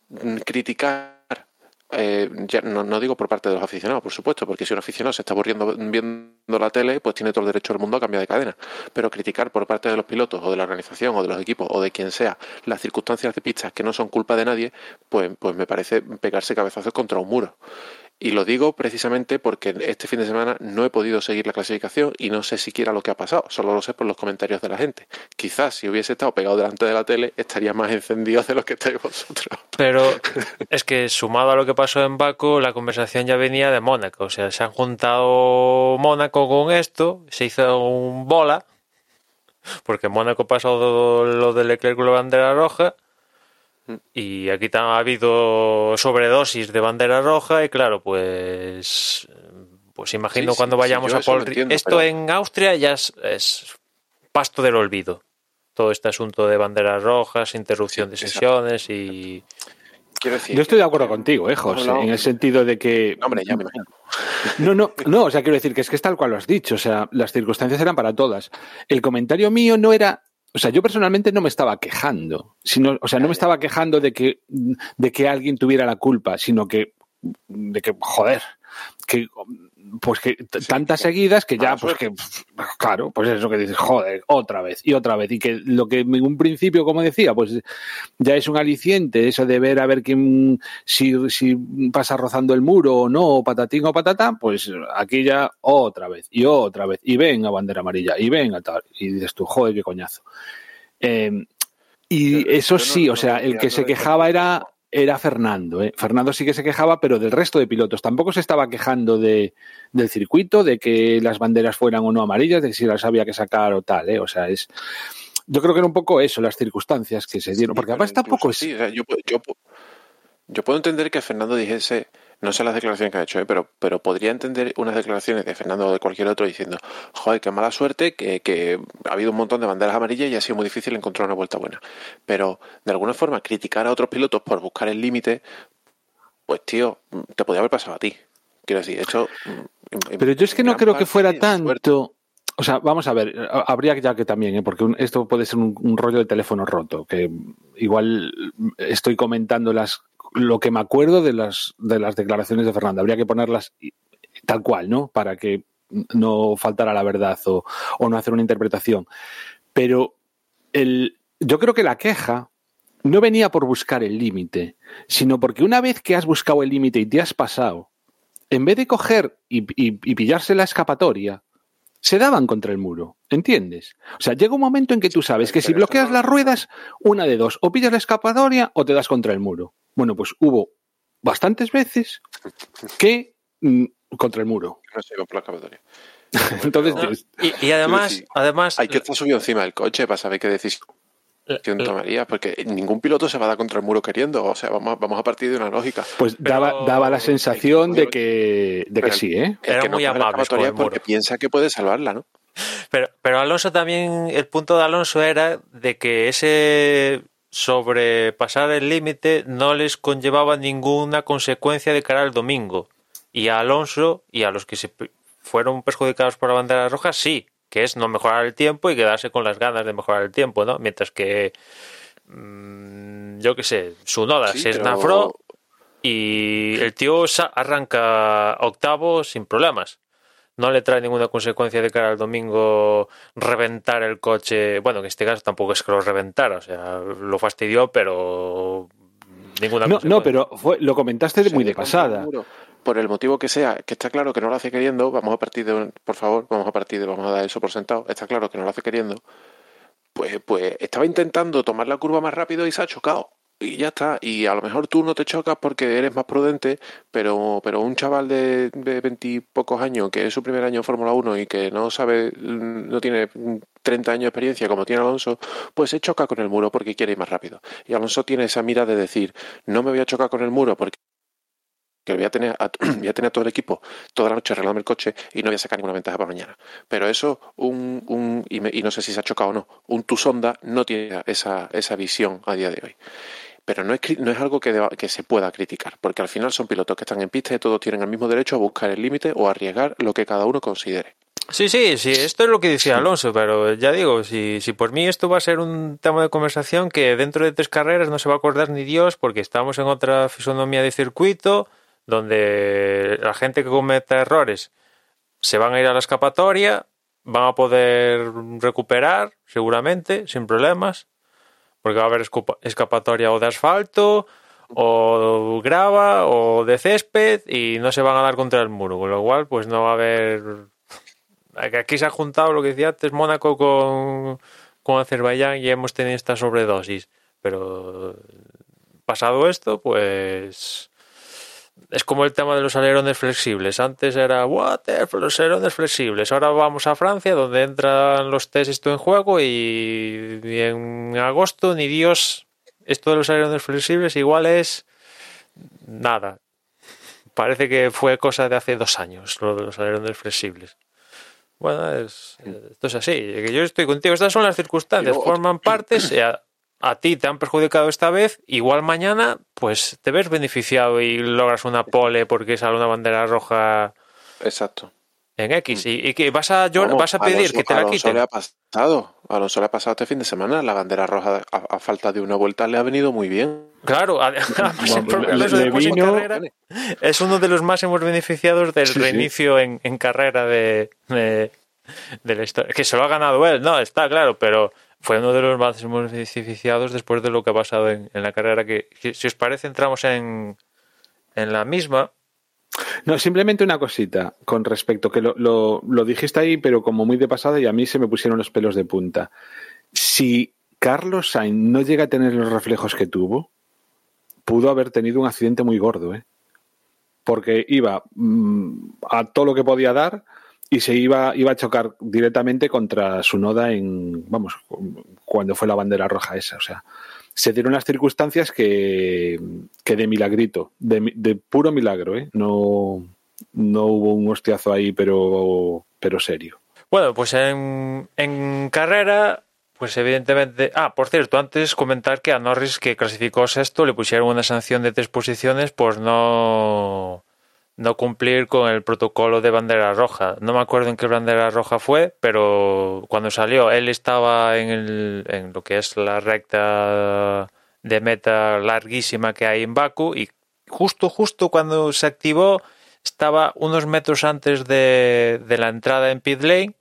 Mm, Criticar, eh, ya no, no digo por parte de los aficionados, por supuesto, porque si un aficionado se está aburriendo viendo la tele, pues tiene todo el derecho del mundo a cambiar de cadena. Pero criticar por parte de los pilotos o de la organización o de los equipos o de quien sea las circunstancias de pistas que no son culpa de nadie, pues, pues me parece pegarse cabezazos contra un muro. Y lo digo precisamente porque este fin de semana no he podido seguir la clasificación y no sé siquiera lo que ha pasado, solo lo sé por los comentarios de la gente. Quizás si hubiese estado pegado delante de la tele estaría más encendido de lo que estáis vosotros. Pero es que sumado a lo que pasó en Baku, la conversación ya venía de Mónaco. O sea, se han juntado Mónaco con esto, se hizo un bola, porque en Mónaco pasó lo de Leclerc con la bandera roja, y aquí ha habido sobredosis de bandera roja, y claro, pues. Pues imagino Sí, cuando sí, vayamos a Paul entiendo, Esto pero- en Austria ya es, es pasto del olvido. Todo este asunto de banderas rojas, interrupción de exacto. sesiones y. Quiero decir, Yo estoy de acuerdo contigo, eh, José, en el sentido de que No, hombre, ya me imagino. No, no, no, o sea, quiero decir que es que es tal cual lo has dicho, o sea, las circunstancias eran para todas. El comentario mío no era, o sea, yo personalmente no me estaba quejando, sino, o sea, no me estaba quejando de que, de que alguien tuviera la culpa, sino que, de que, joder, que, pues que tantas seguidas que ya, pues que, claro, pues es lo que dices, joder, otra vez y otra vez, y que lo que en un principio, como decía, pues ya es un aliciente eso de ver a ver quién si, si pasa rozando el muro o no, o patatín o patata, pues aquí ya otra vez y otra vez. Y venga bandera amarilla y venga tal. Y dices tú, joder, qué coñazo. Eh, y eso sí, o sea, el que se quejaba era era Fernando, ¿eh? Fernando sí que se quejaba, pero del resto de pilotos. Tampoco se estaba quejando de, del circuito, de que las banderas fueran o no amarillas, de que si las había que sacar o tal, ¿eh? O sea, es. Yo creo que era un poco eso, las circunstancias que se dieron. Sí, Porque además tampoco es. sí, o sea, yo, yo, yo puedo entender que Fernando dijese, no sé las declaraciones que ha hecho, ¿eh? pero, pero podría entender unas declaraciones de Fernando o de cualquier otro diciendo, joder, qué mala suerte, que, que ha habido un montón de banderas amarillas y ha sido muy difícil encontrar una vuelta buena. Pero de alguna forma criticar a otros pilotos por buscar el límite, pues tío, te podría haber pasado a ti. Quiero decir, esto... mm, Pero yo es que no creo que fuera tanto. O sea, vamos a ver, ha- habría ya que también, ¿eh? porque un- esto puede ser un, un rollo de teléfono roto, que igual estoy comentando las lo que me acuerdo de las de las declaraciones de Fernando. Habría que ponerlas tal cual, ¿no? Para que no faltara la verdad o, o no hacer una interpretación. Pero el, yo creo que la queja no venía por buscar el límite, sino porque una vez que has buscado el límite y te has pasado, en vez de coger y, y- y pillarse la escapatoria, se daban contra el muro, ¿entiendes? O sea, llega un momento en que tú sabes que si bloqueas las ruedas, una de dos, o pillas la escapatoria o te das contra el muro. Bueno, pues hubo bastantes veces que mm, contra el muro. No por la escapatoria. Entonces, No, y, y además, decir, además Hay que estar subido encima del coche para saber qué decisión Siento María, porque ningún piloto se va a dar contra el muro queriendo. O sea, vamos, vamos a partir de una lógica. Pues Pero- daba, daba la sensación de que, de que Pero- sí, ¿eh? Que no muy muro. porque piensa que puede salvarla, ¿no? Pero, pero Alonso también, el punto de Alonso era de que ese sobrepasar el límite no les conllevaba ninguna consecuencia de cara al domingo. Y a Alonso y a los que se fueron perjudicados por la bandera roja, sí, que es no mejorar el tiempo y quedarse con las ganas de mejorar el tiempo, ¿no? Mientras que, mm, yo qué sé, su noda Sí, se pero- esnafró y el tío arranca octavo sin problemas. No le trae ninguna consecuencia de cara al domingo reventar el coche. Bueno, en este caso tampoco es que lo reventara, o sea, lo fastidió, pero ninguna No, consecuencia. no, pero fue, lo comentaste Se muy de pasada. Por el motivo que sea, que está claro que no lo hace queriendo, vamos a partir de, por favor, vamos a partir de, vamos a dar eso por sentado, está claro que no lo hace queriendo, pues, pues estaba intentando tomar la curva más rápido y se ha chocado. Y ya está. Y a lo mejor tú no te chocas porque eres más prudente, pero, pero un chaval de veintipocos años, que es su primer año en Fórmula 1 y que no sabe, no tiene mm, 30 años de experiencia como tiene Alonso, pues se choca con el muro porque quiere ir más rápido. Y Alonso tiene esa mira de decir, no me voy a chocar con el muro porque que voy a tener a, voy a tener a todo el equipo toda la noche arreglando el coche y no voy a sacar ninguna ventaja para mañana. Pero eso, un, un y, me- y no sé si se ha chocado o no, un Tusonda no tiene esa, esa visión a día de hoy. Pero no es, no es algo que, se pueda criticar, porque al final son pilotos que están en pista y todos tienen el mismo derecho a buscar el límite o arriesgar lo que cada uno considere. Sí, sí, sí, esto es lo que decía Alonso, pero ya digo, si, si por mí esto va a ser un tema de conversación que dentro de tres carreras no se va a acordar ni Dios porque estamos en otra fisonomía de circuito donde la gente que cometa errores se van a ir a la escapatoria, van a poder recuperar seguramente, sin problemas, porque va a haber escapatoria o de asfalto o grava o de césped y no se van a dar contra el muro, con lo cual pues no va a haber Aquí se ha juntado lo que decía antes Mónaco con, con Azerbaiyán y hemos tenido esta sobredosis. Pero pasado esto, pues es como el tema de los alerones flexibles. Antes era, what, los alerones flexibles. Ahora vamos a Francia, donde entran los test esto en juego y, y en agosto, ni Dios, esto de los alerones flexibles igual es nada. Parece que fue cosa de hace dos años, lo de los alerones flexibles. Bueno, es, esto es así. que Yo estoy contigo. Estas son las circunstancias. Forman partes. A, ti te han perjudicado esta vez. Igual mañana, pues te ves beneficiado y logras una pole porque sale una bandera roja Exacto. en X. Y, y que vas a, Vamos, vas a pedir Alonso- que te la Alonso quiten. le ha pasado. Alonso le ha pasado este fin de semana. La bandera roja, a, a falta de una vuelta, le ha venido muy bien. Claro, Alonso es uno de los máximos beneficiados del Sí, sí. reinicio En, en carrera de, de, de la historia. Que se lo ha ganado él, no, está claro, pero fue uno de los máximos beneficiados después de lo que ha pasado en, la carrera. Que, que, si os parece, entramos en, en la misma. No, simplemente una cosita con respecto, que lo, lo, lo dijiste ahí, pero como muy de pasada y a mí se me pusieron los pelos de punta. Si Carlos Sainz no llega a tener los reflejos que tuvo, pudo haber tenido un accidente muy gordo, ¿eh? Porque iba mm, a todo lo que podía dar y se iba, iba a chocar directamente contra su noda en, vamos, cuando fue la bandera roja esa. O sea, se dieron las circunstancias que, que de milagrito, de, de puro milagro, ¿eh? No, no hubo un hostiazo ahí, pero, pero serio. Bueno, pues en, en carrera, pues evidentemente. Ah, por cierto, antes comentar que a Norris, que clasificó sexto, le pusieron una sanción de tres posiciones por no, no cumplir con el protocolo de bandera roja. No me acuerdo en qué bandera roja fue, pero cuando salió, él estaba en, el, en lo que es la recta de meta larguísima que hay en Baku y justo, justo cuando se activó, estaba unos metros antes de, de la entrada en pit lane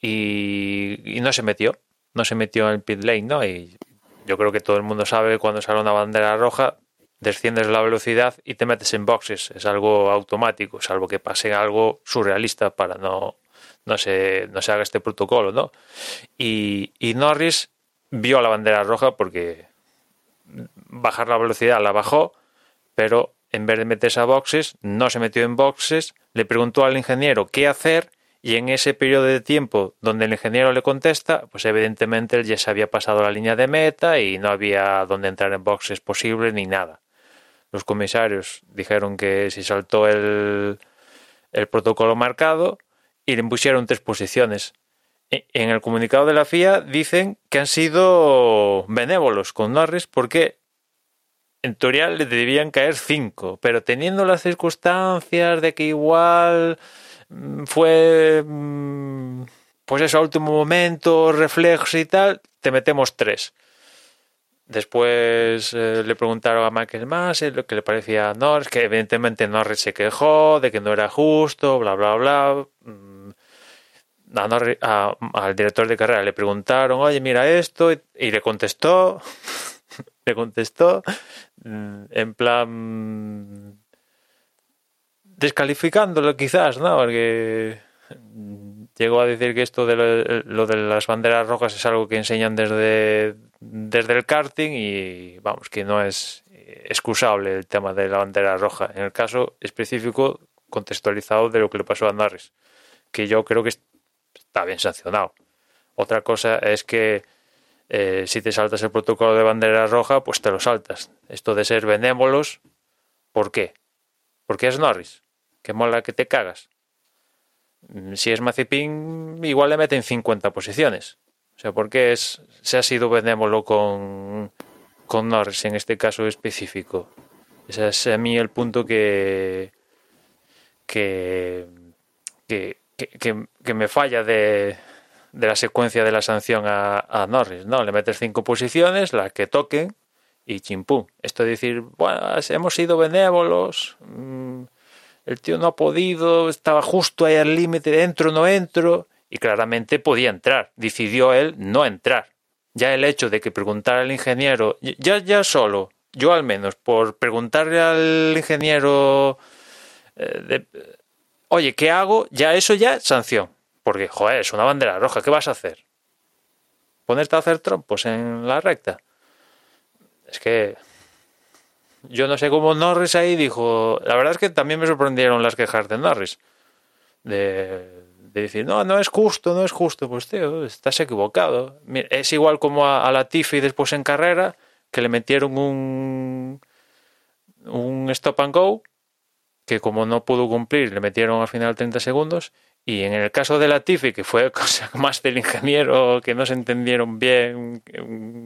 y, no se metió, no se metió en el pit lane, ¿no? Y yo creo que todo el mundo sabe cuando sale una bandera roja, desciendes la velocidad y te metes en boxes, es algo automático, salvo que pase algo surrealista para no, no, se, no se haga este protocolo, ¿no? Y, y Norris vio la bandera roja porque bajar la velocidad la bajó, pero en vez de meterse a boxes, no se metió en boxes, le preguntó al ingeniero qué hacer y en ese periodo de tiempo donde el ingeniero le contesta, pues evidentemente él ya se había pasado la línea de meta y no había donde entrar en boxes posible ni nada. Los comisarios dijeron que si saltó el, el protocolo marcado y le pusieron tres posiciones. E, en el comunicado de la FIA dicen que han sido benévolos con Norris porque en teoría le debían caer cinco, pero teniendo las circunstancias de que igual mm, fue mm, pues eso a último momento, reflejos y tal, te metemos tres. Después eh, le preguntaron a Michael Massey lo que le parecía a Norris, que evidentemente Norris se quejó de que no era justo, bla, bla, bla. Mm, al director de carrera le preguntaron, oye, mira esto, y le contestó, le contestó, mm, en plan descalificándolo quizás, ¿no? Porque llegó a decir que esto de lo, de las banderas rojas es algo que enseñan desde, desde el karting y vamos, que no es excusable el tema de la bandera roja. En el caso específico contextualizado de lo que le pasó a Norris, que yo creo que está bien sancionado. Otra cosa es que eh, si te saltas el protocolo de bandera roja, pues te lo saltas. Esto de ser benévolos, ¿por qué? Porque es Norris, que mola que te cagas. Mm, si es Mazepin, igual le meten 50 posiciones. O sea, ¿por qué es, se ha sido benévolo con, con Norris en este caso específico? Ese es a mí el punto que, que, que, que me falla de, de la secuencia de la sanción a, Norris, ¿no? Le metes cinco posiciones, las que toquen y chimpú. Esto de decir, bueno, hemos sido benévolos, mm, el tío no ha podido, estaba justo ahí al límite, entro, no entro, y claramente podía entrar. Decidió él no entrar. Ya el hecho de que preguntara al ingeniero, ya, ya solo, yo al menos, por preguntarle al ingeniero, eh, oye, ¿qué hago? Ya eso ya sanción. Porque, joder, es una bandera roja, ¿qué vas a hacer? ¿Ponerte a hacer trompos en la recta? Es que yo no sé cómo Norris ahí dijo. La verdad es que también me sorprendieron las quejas de Norris. De, decir, no, no es justo, no es justo. Pues tío, estás equivocado. Es igual como a, la Tiffy después en carrera, que le metieron un, un stop and go, que como no pudo cumplir, le metieron al final 30 segundos. Y en el caso de la Tiffy, que fue cosa más del ingeniero, que no se entendieron bien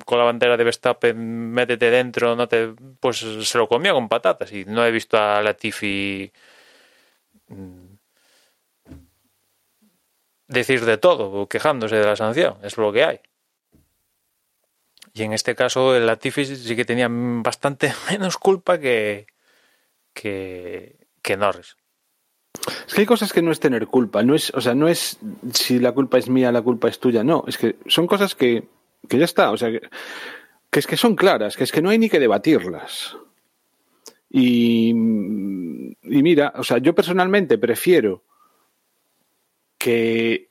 con la bandera de Verstappen, métete dentro, no te, pues se lo comió con patatas. Y no he visto a la Tiffy mm, decir de todo, quejándose de la sanción. Es lo que hay. Y en este caso, el Latifi sí que tenía bastante menos culpa que, que Norris. Es que hay cosas que no es tener culpa, no es, o sea, no es si la culpa es mía, la culpa es tuya, no, es que son cosas que, que ya está, o sea, que, es que son claras, que es que no hay ni que debatirlas. Y, y mira, o sea, yo personalmente prefiero que,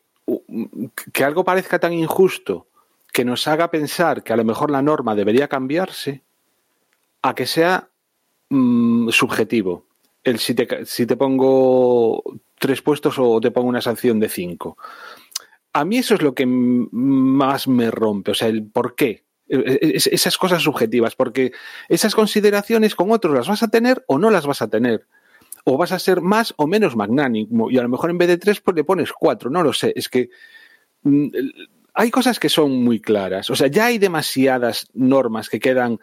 que algo parezca tan injusto que nos haga pensar que a lo mejor la norma debería cambiarse a que sea mm, subjetivo el si te, si te pongo tres puestos o te pongo una sanción de cinco. A mí eso es lo que más me rompe, o sea, el por qué. E, e, esas cosas subjetivas, porque esas consideraciones con otros las vas a tener o no las vas a tener. O vas a ser más o menos magnánimo. Y a lo mejor en vez de tres, pues le pones cuatro. No lo sé. Es que mm, hay cosas que son muy claras. O sea, ya hay demasiadas normas que quedan,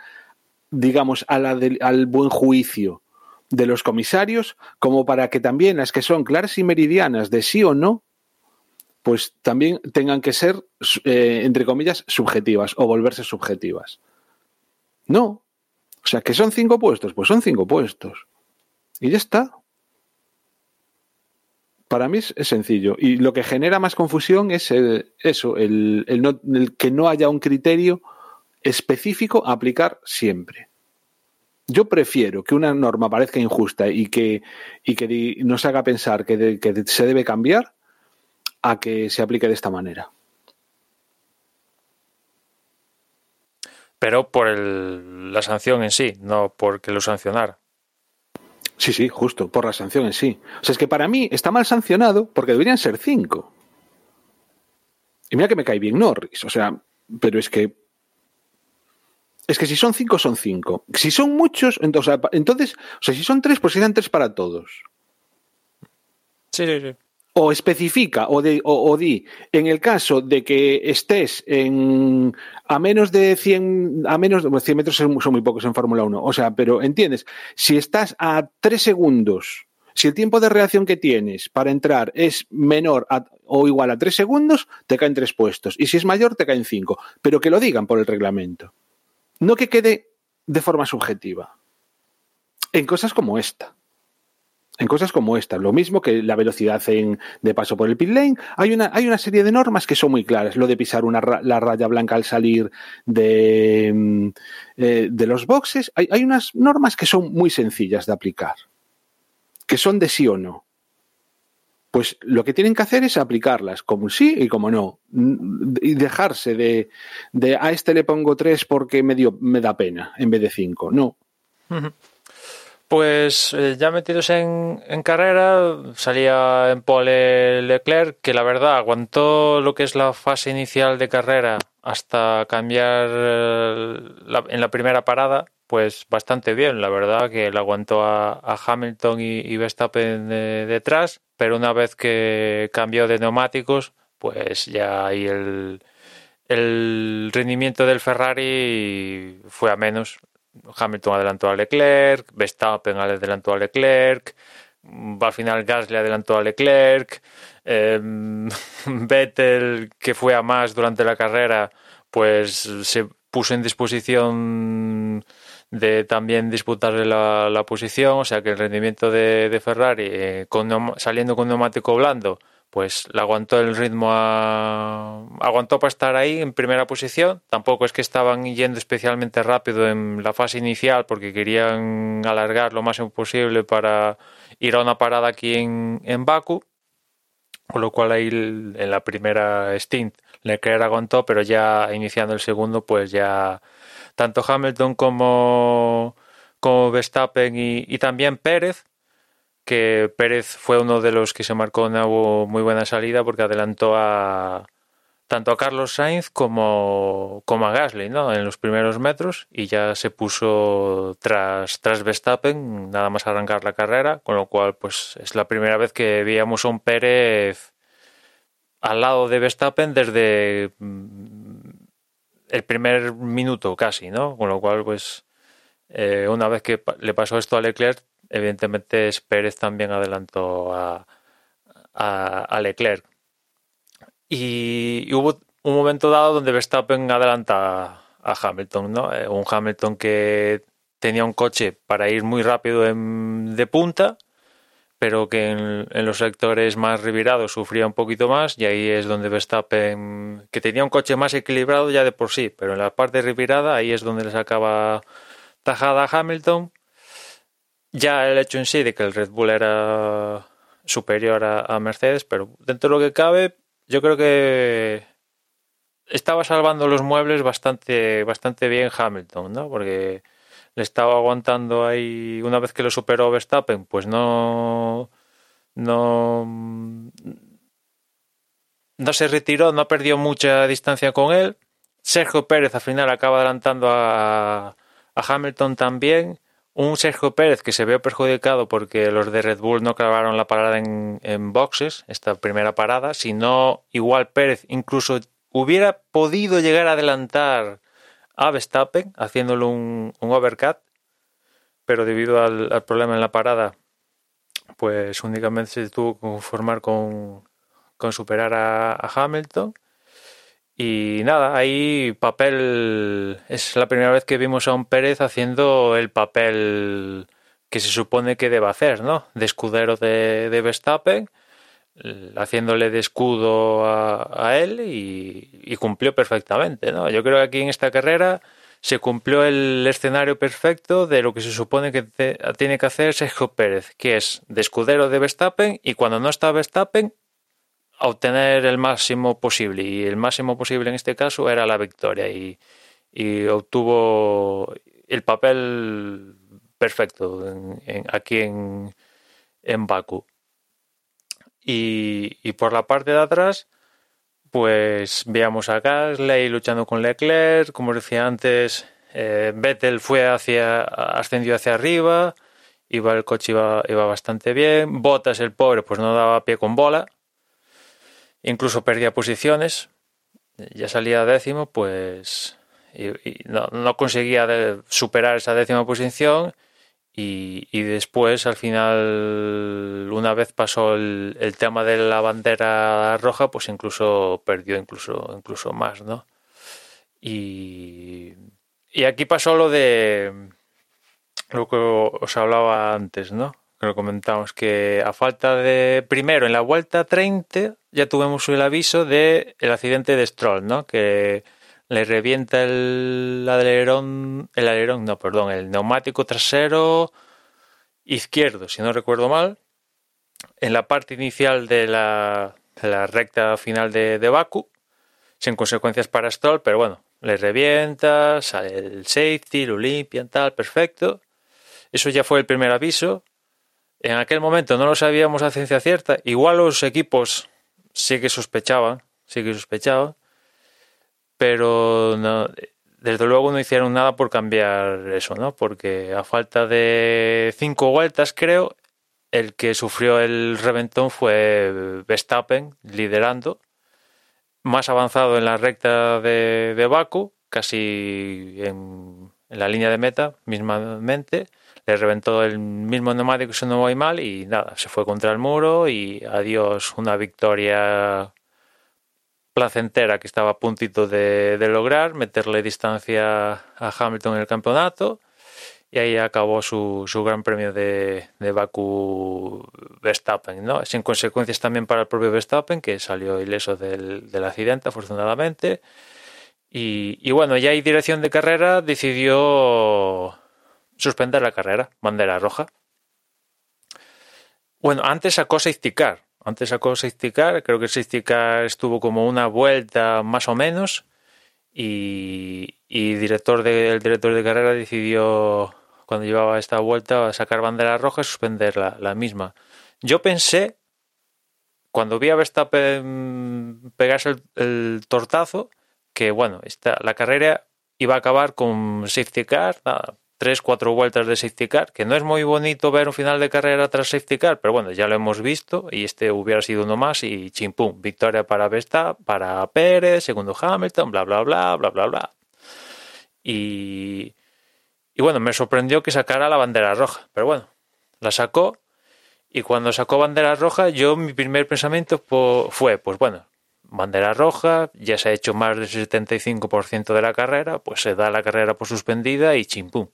digamos, a la al buen juicio de los comisarios como para que también las que son claras y meridianas de sí o no, pues también tengan que ser, eh, entre comillas, subjetivas o volverse subjetivas. No. O sea, que son cinco puestos, pues son cinco puestos. Y ya está. Para mí es, sencillo. Y lo que genera más confusión es eso, el, el que no haya un criterio específico a aplicar siempre. Yo prefiero que una norma parezca injusta y que, y que nos haga pensar que, se debe cambiar a que se aplique de esta manera. Pero por el, la sanción en sí, no porque lo sancionara. Sí, sí, justo, por la sanción en sí. O sea, es que para mí está mal sancionado porque deberían ser cinco. Y mira que me cae bien Norris, o sea, pero es que. Es que si son cinco, son cinco. Si son muchos, entonces, entonces o sea, si son tres, pues serían tres para todos. Sí, sí, sí. O especifica, o, de, o, o di, en el caso de que estés en, a menos de 100, a menos de 100 metros son, son muy pocos en Fórmula 1, o sea, pero entiendes, si estás a tres segundos, si el tiempo de reacción que tienes para entrar es menor a, o igual a tres segundos, te caen tres puestos, y si es mayor, te caen cinco, pero que lo digan por el reglamento, no que quede de forma subjetiva, en cosas como esta en cosas como esta. Lo mismo que la velocidad en, de paso por el pit lane. Hay una, hay una serie de normas que son muy claras. Lo de pisar una, la raya blanca al salir de, eh, de los boxes. Hay, hay unas normas que son muy sencillas de aplicar. Que son de sí o no. Pues lo que tienen que hacer es aplicarlas como sí y como no. Y dejarse de, de a este le pongo tres porque me, dio, me da pena en vez de cinco. No. Pues eh, ya metidos en, en, carrera, salía en pole Leclerc, que la verdad aguantó lo que es la fase inicial de carrera hasta cambiar eh, en la primera parada, pues bastante bien, la verdad que le aguantó a, Hamilton y, y Verstappen de, detrás, pero una vez que cambió de neumáticos, pues ya ahí el, rendimiento del Ferrari fue a menos. Hamilton adelantó a Leclerc, Verstappen adelantó a Leclerc, al final Gasly adelantó a Leclerc, eh, Vettel, que fue a más durante la carrera, pues se puso en disposición de también disputarle la, la posición, o sea que el rendimiento de, de Ferrari eh, saliendo con neumático blando, pues le aguantó el ritmo a... aguantó para estar ahí en primera posición. Tampoco es que estaban yendo especialmente rápido en la fase inicial porque querían alargar lo máximo posible para ir a una parada aquí en, en Baku con lo cual ahí en la primera stint Leclerc aguantó pero ya iniciando el segundo pues ya tanto Hamilton como como Verstappen y, también Pérez que Pérez fue uno de los que se marcó una muy buena salida porque adelantó a tanto a Carlos Sainz como, como a Gasly ¿no? en los primeros metros y ya se puso tras, tras Verstappen nada más arrancar la carrera, con lo cual pues es la primera vez que veíamos a un Pérez al lado de Verstappen desde el primer minuto casi, ¿no? Con lo cual pues eh, una vez que le pasó esto a Leclerc evidentemente Pérez también adelantó a, a, Leclerc. Y, hubo un momento dado donde Verstappen adelanta a Hamilton, ¿no? Eh, un Hamilton que tenía un coche para ir muy rápido de punta, pero que en, los sectores más revirados sufría un poquito más y ahí es donde Verstappen, que tenía un coche más equilibrado ya de por sí, pero en la parte revirada ahí es donde le sacaba tajada a Hamilton ya el hecho en sí de que el Red Bull era superior a, a, Mercedes, pero dentro de lo que cabe, yo creo que estaba salvando los muebles bastante, bastante bien Hamilton, ¿no? Porque le estaba aguantando ahí una vez que lo superó Verstappen, pues no, no, no se retiró, no perdió mucha distancia con él. Sergio Pérez al final acaba adelantando a, Hamilton también un Sergio Pérez que se vio perjudicado porque los de Red Bull no clavaron la parada en, en boxes, esta primera parada, sino igual Pérez incluso hubiera podido llegar a adelantar a Verstappen haciéndole un, un overcut, pero debido al, al, problema en la parada, pues únicamente se tuvo que conformar con, con superar a, a Hamilton. Y nada, ahí papel. Es la primera vez que vimos a un Pérez haciendo el papel que se supone que debe hacer, ¿no? De escudero de, de Verstappen, haciéndole de escudo a, él y, cumplió perfectamente, ¿no? Yo creo que aquí en esta carrera se cumplió el escenario perfecto de lo que se supone que tiene que hacer Sergio Pérez, que es de escudero de Verstappen y cuando no está Verstappen obtener el máximo posible y el máximo posible en este caso era la victoria y, obtuvo el papel perfecto aquí en, en Baku. Y, por la parte de atrás, pues veamos a Gasly luchando con Leclerc, como decía antes, eh, Vettel fue hacia, ascendió hacia arriba, iba el coche iba, iba bastante bien, Bottas el pobre pues no daba pie con bola, incluso perdía posiciones, ya salía décimo, pues y, y no, no conseguía de- superar esa décima posición y, y después al final una vez pasó el, tema de la bandera roja pues incluso perdió incluso incluso más no y, y aquí pasó lo de lo que os hablaba antes no que lo comentamos que a falta de primero en la vuelta 30 ya tuvimos el aviso de el accidente de Stroll no que le revienta el alerón, el alerón, no, perdón, el neumático trasero izquierdo, si no recuerdo mal, en la parte inicial de la, de la recta final de, de Baku, sin consecuencias para Stroll, pero bueno, le revienta, sale el safety, lo limpian, tal, perfecto. Eso ya fue el primer aviso. En aquel momento no lo sabíamos a ciencia cierta. Igual los equipos sí que sospechaban, sí que sospechaban pero no, desde luego no hicieron nada por cambiar eso, ¿no? Porque a falta de cinco vueltas, creo, el que sufrió el reventón fue Verstappen, liderando, más avanzado en la recta de, de Baku, casi en, la línea de meta, mismamente, le reventó el mismo neumático, si no voy mal, y nada, se fue contra el muro y adiós, una victoria placentera que estaba a puntito de, lograr, meterle distancia a Hamilton en el campeonato y ahí acabó su, gran premio de, de Baku Verstappen, ¿no? Sin consecuencias también para el propio Verstappen, que salió ileso del, accidente, afortunadamente. Y, y bueno, ya hay dirección de carrera, decidió suspender la carrera, bandera roja. Bueno, antes sacó safety car, antes sacó safety car, creo que el safety car estuvo como una vuelta más o menos y, director de, el director de carrera decidió cuando llevaba esta vuelta sacar bandera roja y suspender la, misma. Yo pensé, cuando vi a Verstappen pegarse el, el tortazo, que bueno, esta, la carrera iba a acabar con safety car, nada, tres, cuatro vueltas de safety car, que no es muy bonito ver un final de carrera tras safety car, pero bueno, ya lo hemos visto y este hubiera sido uno más y chimpum, victoria para Verstappen, para Pérez, segundo Hamilton, bla, bla, bla, bla, bla, bla. Y, y bueno, me sorprendió que sacara la bandera roja, pero bueno, la sacó y cuando sacó bandera roja, yo mi primer pensamiento fue, pues bueno, bandera roja, ya se ha hecho más del 75% de la carrera, pues se da la carrera por suspendida y chimpum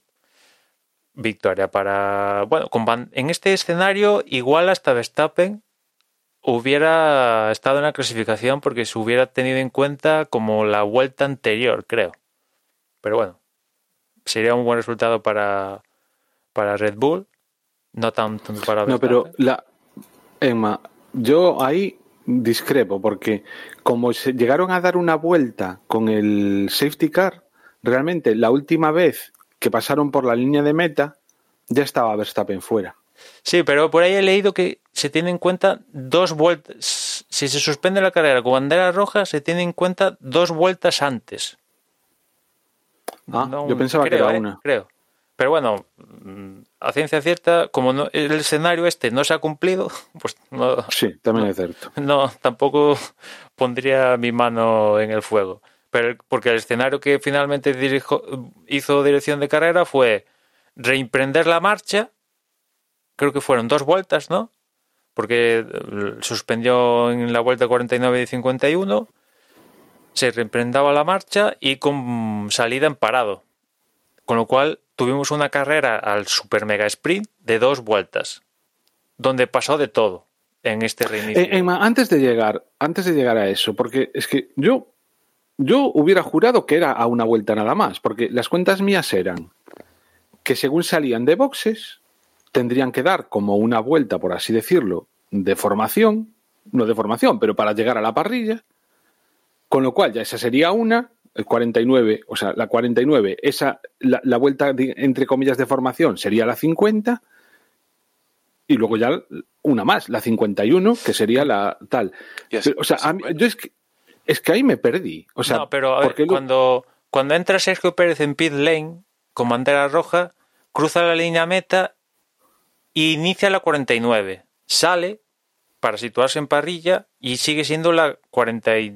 victoria para. Bueno, con Van... en este escenario, igual hasta Verstappen hubiera estado en la clasificación porque se hubiera tenido en cuenta como la vuelta anterior, creo. Pero bueno, sería un buen resultado para, para Red Bull, no tanto para Verstappen. No, pero la. Emma, yo ahí discrepo porque como se llegaron a dar una vuelta con el safety car, realmente la última vez que pasaron por la línea de meta, ya estaba Verstappen fuera. Sí, pero por ahí he leído que se tiene en cuenta dos vueltas. Si se suspende la carrera con bandera roja, se tiene en cuenta dos vueltas antes. Ah, no, yo pensaba creo, que era eh, una. Creo. Pero bueno, a ciencia cierta, como no, el escenario este no se ha cumplido, pues no. Sí, también no, es cierto. No, tampoco pondría mi mano en el fuego porque el escenario que finalmente hizo dirección de carrera fue reemprender la marcha, creo que fueron dos vueltas, ¿no? Porque suspendió en la vuelta 49 y 51, se reemprendaba la marcha y con salida en parado. Con lo cual tuvimos una carrera al super mega sprint de dos vueltas, donde pasó de todo en este reinicio. Eh, Emma, antes de llegar, antes de llegar a eso, porque es que yo yo hubiera jurado que era a una vuelta nada más, porque las cuentas mías eran que según salían de boxes, tendrían que dar como una vuelta, por así decirlo, de formación, no de formación, pero para llegar a la parrilla, con lo cual ya esa sería una, el 49, o sea, la 49, esa, la, la vuelta de- entre comillas de formación sería la 50 y luego ya una más, la 51, que sería la tal. Pero, o sea, a mí- yo es que, es que ahí me perdí. O sea, no, pero a ver, porque lo- cuando, cuando entra Sergio Pérez en pit lane con bandera roja, cruza la línea meta e inicia la 49. Sale para situarse en parrilla y sigue siendo la 40 y-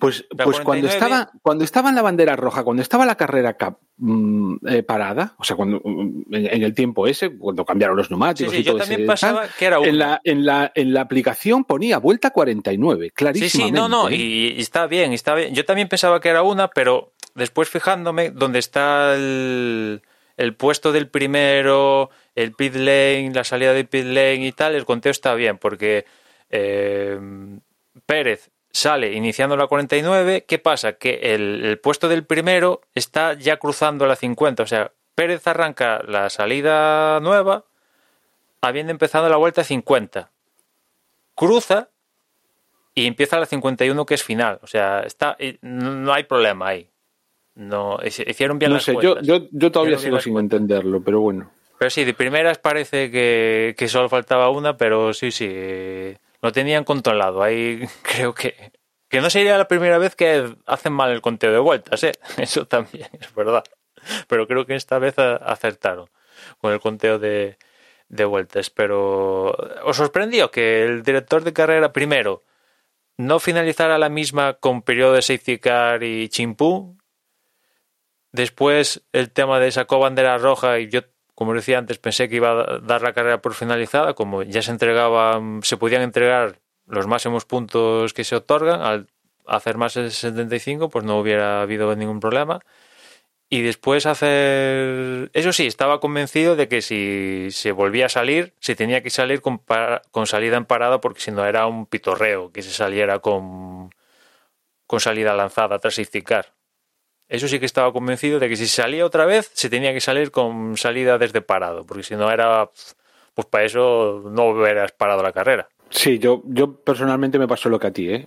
Pues, pues cuando 49. estaba cuando estaba en la bandera roja, cuando estaba la carrera cap- mm, eh, parada, o sea, cuando mm, en, en el tiempo ese, cuando cambiaron los Sí, neumáticos sí, y todo yo también ese pasaba tal, que era una. en la, en la en la aplicación ponía vuelta 49, Sí, clarísimamente. sí, no, no, ¿eh? y, y está bien, está bien. Yo también pensaba que era una, pero después fijándome donde está el, el puesto del primero, el pit lane, la salida del pit lane y tal, el conteo está bien, porque eh, Pérez sale iniciando la 49. ¿Qué pasa? Que el, el puesto del primero está ya cruzando la 50. O sea, Pérez arranca la salida nueva habiendo empezado la vuelta 50. Cruza y empieza la 51 que es final. O sea, está y no hay problema ahí. No, hici- hicieron bien no las sé, yo, cuentas. yo, yo todavía Hicieron sigo sin cuentas. entenderlo, pero bueno. Pero sí, de primeras parece que, que solo faltaba una, pero sí, sí, eh, lo tenían controlado. Ahí creo que, que no sería la primera vez que hacen mal el conteo de vueltas, ¿eh? Eso también es verdad. Pero creo que esta vez acertaron con el conteo de, de vueltas. Pero os sorprendió que el director de carrera primero no finalizara la misma con periodo de safety car y chimpú. Después el tema de sacó bandera roja y yo, como decía antes, pensé que iba a dar la carrera por finalizada, como ya se entregaban, se podían entregar los máximos puntos que se otorgan, al hacer más de 75, pues no hubiera habido ningún problema. Y después hacer... Eso sí, estaba convencido de que si se volvía a salir, se tenía que salir con, salida en parada, porque si no era un pitorreo que se saliera con, con salida lanzada tras safety car. Eso sí que estaba convencido de que si salía otra vez, se tenía que salir con salida desde parado, porque si no era, pues para eso no hubieras parado la carrera. Sí, yo, yo personalmente me pasó lo que a ti, ¿eh?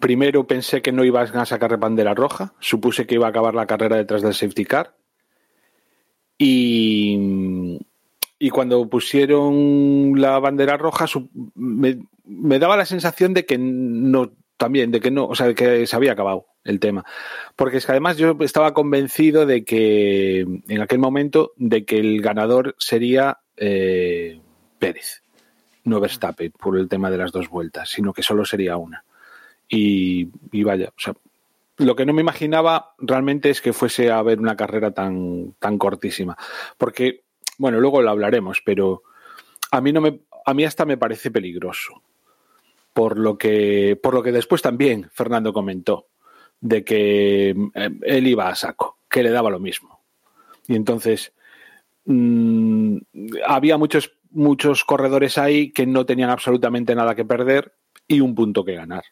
Primero pensé que no ibas a sacar bandera roja, supuse que iba a acabar la carrera detrás del safety car. Y, y cuando pusieron la bandera roja, me, me daba la sensación de que no, también, de que no, o sea, de que se había acabado el tema. Porque es que además yo estaba convencido de que, en aquel momento, de que el ganador sería eh, Pérez no Verstappen por el tema de las dos vueltas, sino que solo sería una. Y, vaya, o sea, lo que no me imaginaba realmente es que fuese a haber una carrera tan, tan cortísima. Porque, bueno, luego lo hablaremos, pero a mí no me, a mí hasta me parece peligroso. Por lo que, por lo que después también Fernando comentó, de que eh, él iba a saco, que le daba lo mismo. Y entonces mm, había muchos, muchos corredores ahí que no tenían absolutamente nada que perder y un punto que ganar.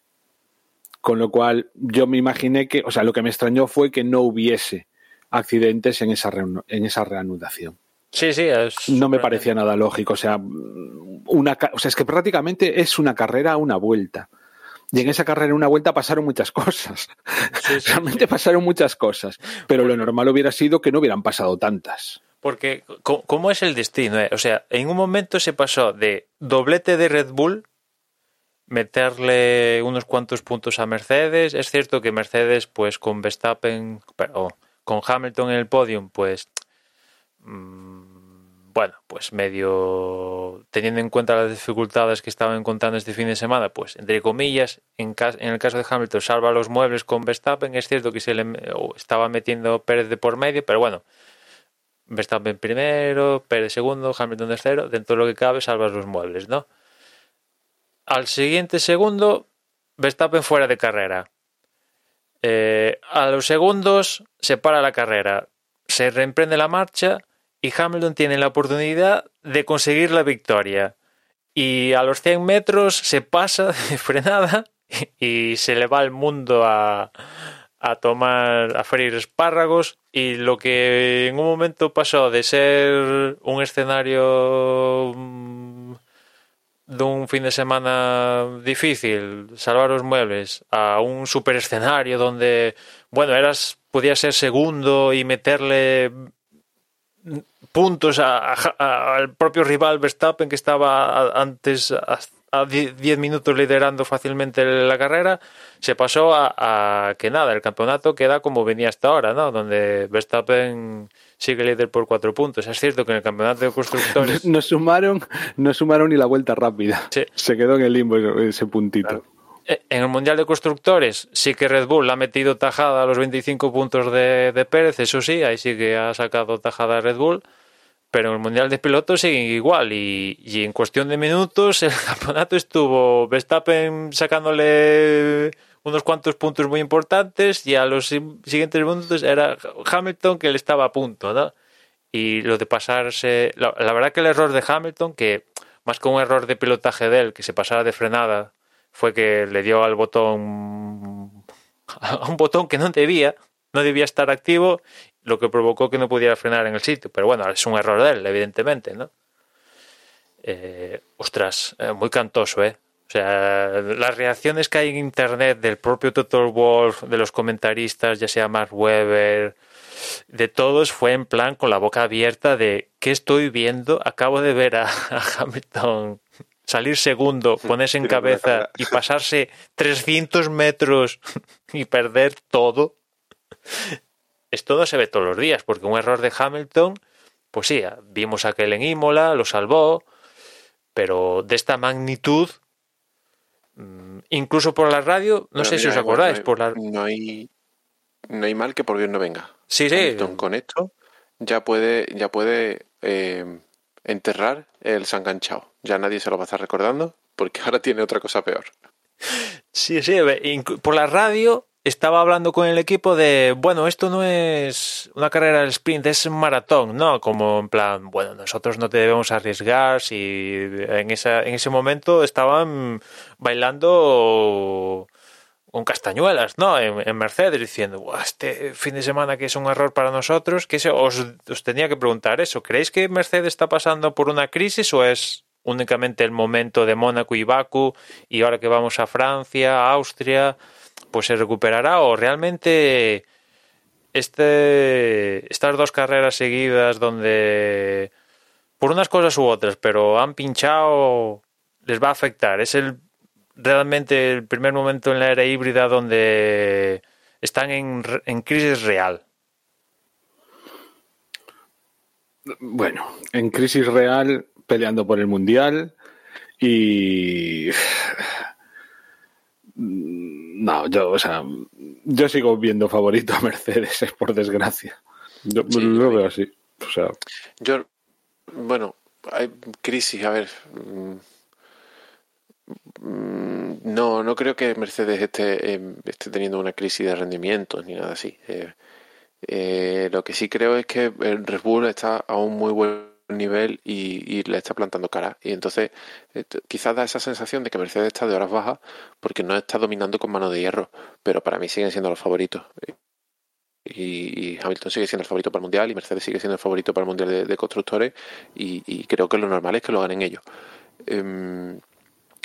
Con lo cual yo me imaginé que, o sea, lo que me extrañó fue que no hubiese accidentes en esa, en esa reanudación. Sí, sí, es No me parecía nada lógico. O sea, una, o sea, es que prácticamente es una carrera a una vuelta. Y en esa carrera, una vuelta, pasaron muchas cosas. Sí, sí, Realmente pasaron muchas cosas. Pero lo normal hubiera sido que no hubieran pasado tantas. Porque, ¿cómo es el destino? eh? O sea, en un momento se pasó de doblete de Red Bull, meterle unos cuantos puntos a Mercedes. Es cierto que Mercedes, pues con Verstappen, pero con Hamilton en el podium, pues. mm, bueno, pues medio teniendo en cuenta las dificultades que estaban encontrando este fin de semana, pues entre comillas, en, en el caso de Hamilton salva los muebles con Verstappen, es cierto que se le estaba metiendo Pérez de por medio, pero bueno, Verstappen primero, Pérez segundo, Hamilton tercero, dentro de lo que cabe salvas los muebles, ¿no? Al siguiente segundo, Verstappen fuera de carrera. Eh, a los segundos se para la carrera, se reemprende la marcha y Hamilton tiene la oportunidad de conseguir la victoria. Y a los 100 metros se pasa de frenada y se le va el mundo a, a tomar, a freír espárragos y lo que en un momento pasó de ser un escenario mm, dun fin de semana difícil, salvar os muebles, a un super escenario donde, bueno, eras, podías ser segundo y meterle puntos a- al propio rival Verstappen que estaba antes a, a 10 minutos liderando fácilmente la carrera, se pasó a, a que nada, el campeonato queda como venía hasta ahora, ¿no? Donde Verstappen sigue líder por cuatro puntos. Es cierto que en el campeonato de constructores No sumaron, no sumaron ni la vuelta rápida. Sí. Se quedó en el limbo ese puntito. En el Mundial de Constructores sí que Red Bull ha metido tajada a los 25 puntos de, de Pérez, eso sí, ahí sí que ha sacado tajada Red Bull, pero en el Mundial de Pilotos siguen igual y, y en cuestión de minutos el campeonato estuvo Verstappen sacándole unos cuantos puntos muy importantes y a los si- siguientes minutos era Hamilton que le estaba a punto, ¿no? Y lo de pasarse, la, la verdad que el error de Hamilton, que más que un error de pilotaje de él, que se pasara de frenada, fue que le dio al botón a un botón que no debía, no debía estar activo, lo que provocó que no pudiera frenar en el sitio. Pero bueno, es un error de él, evidentemente, ¿no? Eh, ostras, eh, muy cantoso, ¿eh? O sea, las reacciones que hay en internet del propio Total Wolf, de los comentaristas, ya sea Mark Webber, de todos, fue en plan con la boca abierta de ¿qué estoy viendo? Acabo de ver a, a Hamilton salir segundo, ponerse en cabeza y pasarse 300 metros y perder todo. Esto no se ve todos los días, porque un error de Hamilton, pues sí, vimos aquel en Imola, lo salvó, pero de esta magnitud, mm, incluso por la radio, no Pero sé si os acordáis, no hay- por la... no hay no hay mal que por bien no venga. Sí, sí, Hamilton con esto ya puede ya puede eh, enterrar el sanganchao. Ya nadie se lo va a estar recordando porque ahora tiene otra cosa peor. Sí, sí, por la radio estaba hablando con el equipo de, bueno, esto no es una carrera de sprint, es un maratón, ¿no? Como en plan, bueno, nosotros no te debemos arriesgar si en, esa, en ese momento estaban bailando con castañuelas, ¿no? En, Mercedes diciendo, "Buah, este fin de semana que es un error para nosotros, que os, os tenía que preguntar eso, ¿creéis que Mercedes está pasando por una crisis o es únicamente el momento de Mónaco y Baku y ahora que vamos a Francia, a Austria, pues se recuperará o realmente este, estas dos carreras seguidas donde por unas cosas u otras, pero han pinchado, les va a afectar. Es el realmente el primer momento en la era híbrida donde están en, en crisis real. Bueno, en crisis real, peleando por el mundial y. No, yo, o sea, yo sigo viendo favorito a Mercedes, eh, por desgracia. Yo Sí, lo yo- veo así. O sea, Yo, bueno, hay crisis, a ver. mm, mm, No, no creo que Mercedes esté, eh, esté teniendo una crisis de rendimientos ni nada así. Eh, eh, lo que sí creo es que el Red Bull está a un muy buen nivel y, y le está plantando cara. Y entonces eh, quizás da esa sensación de que Mercedes está de horas bajas porque no está dominando con mano de hierro. Pero para mí siguen siendo los favoritos. Y, Hamilton sigue siendo el favorito para el Mundial y Mercedes sigue siendo el favorito para el Mundial de, Constructores y, creo que lo normal es que lo ganen ellos. Em,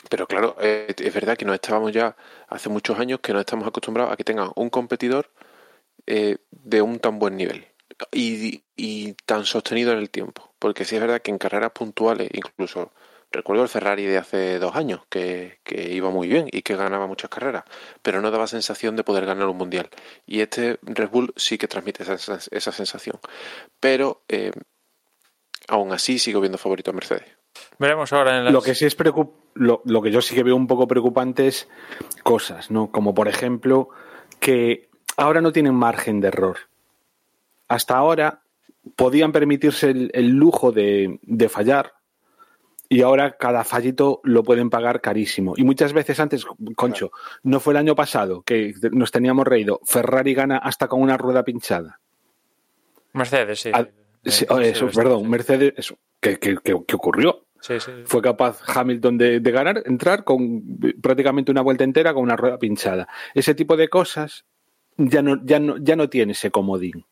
pero claro, eh, es verdad que no estábamos ya hace muchos años que no estamos acostumbrados a que tengan un competidor eh, de un tan buen nivel y tan sostenido en el tiempo. Porque sí es verdad que en carreras puntuales, incluso recuerdo el Ferrari de hace dos años, que, que iba muy bien y que ganaba muchas carreras, pero no daba sensación de poder ganar un mundial. Y este Red Bull sí que transmite esa, esa- sensación. Pero eh, aún así sigo viendo favorito a Mercedes. Veremos ahora en las... Lo que sí es preocup lo, lo que yo sí que veo un poco preocupante es cosas, ¿no? Como por ejemplo que ahora no tienen margen de error. Hasta ahora podían permitirse el, el lujo de, de fallar y ahora cada fallito lo pueden pagar carísimo. Y muchas veces antes, Concho, no fue el año pasado que nos teníamos reído, Ferrari gana hasta con una rueda pinchada. Mercedes, sí. Oh, eso, Mercedes, perdón, sí. Mercedes, eso, que, que- que- que ocurrió Sí, sí. fue capaz Hamilton de, de ganar, entrar con prácticamente una vuelta entera con una rueda pinchada. Ese tipo de cosas ya no, ya no, ya no tiene ese comodín.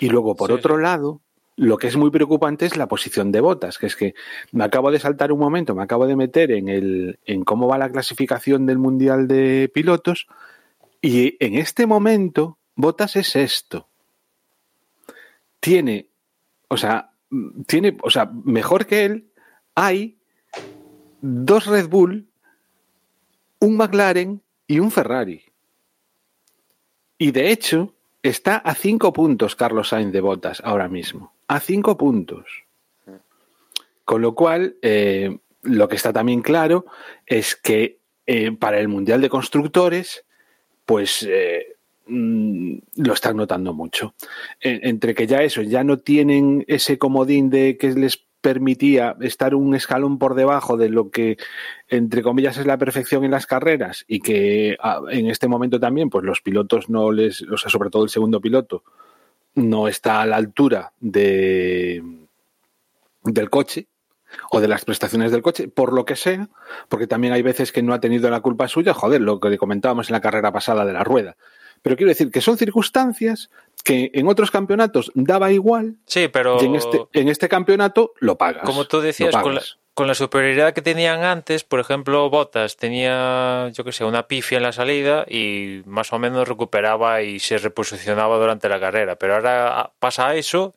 Y luego, por Sí, otro lado, Lo que es muy preocupante es la posición de botas, que es que me acabo de saltar un momento, me acabo de meter en el en cómo va la clasificación del mundial de pilotos y en este momento botas es esto. Tiene, o sea, tiene, o sea, mejor que él hay dos Red Bull, un McLaren y un Ferrari. Y de hecho, está a cinco puntos Carlos Sainz de Botas ahora mismo. A cinco puntos. Con lo cual, eh, lo que está también claro es que eh, para el Mundial de Constructores, pues eh, mm, lo están notando mucho. entre que ya eso, ya no tienen ese comodín de que les permitía estar un escalón por debajo de lo que, entre comillas, es la perfección en las carreras y que ah, en este momento también, pues los pilotos no les, o sea, sobre todo el segundo piloto, no está a la altura de, del coche o de las prestaciones del coche, por lo que sea, porque también hay veces que no ha tenido la culpa suya, joder, lo que comentábamos en la carrera pasada de la rueda. Pero quiero decir que son circunstancias que en otros campeonatos daba igual. Sí, pero. Y en este, en este campeonato lo pagas. Como tú decías, con la, con la, superioridad que tenían antes, por ejemplo, Bottas tenía, yo qué sé, una pifia en la salida y más o menos recuperaba y se reposicionaba durante la carrera. Pero ahora pasa eso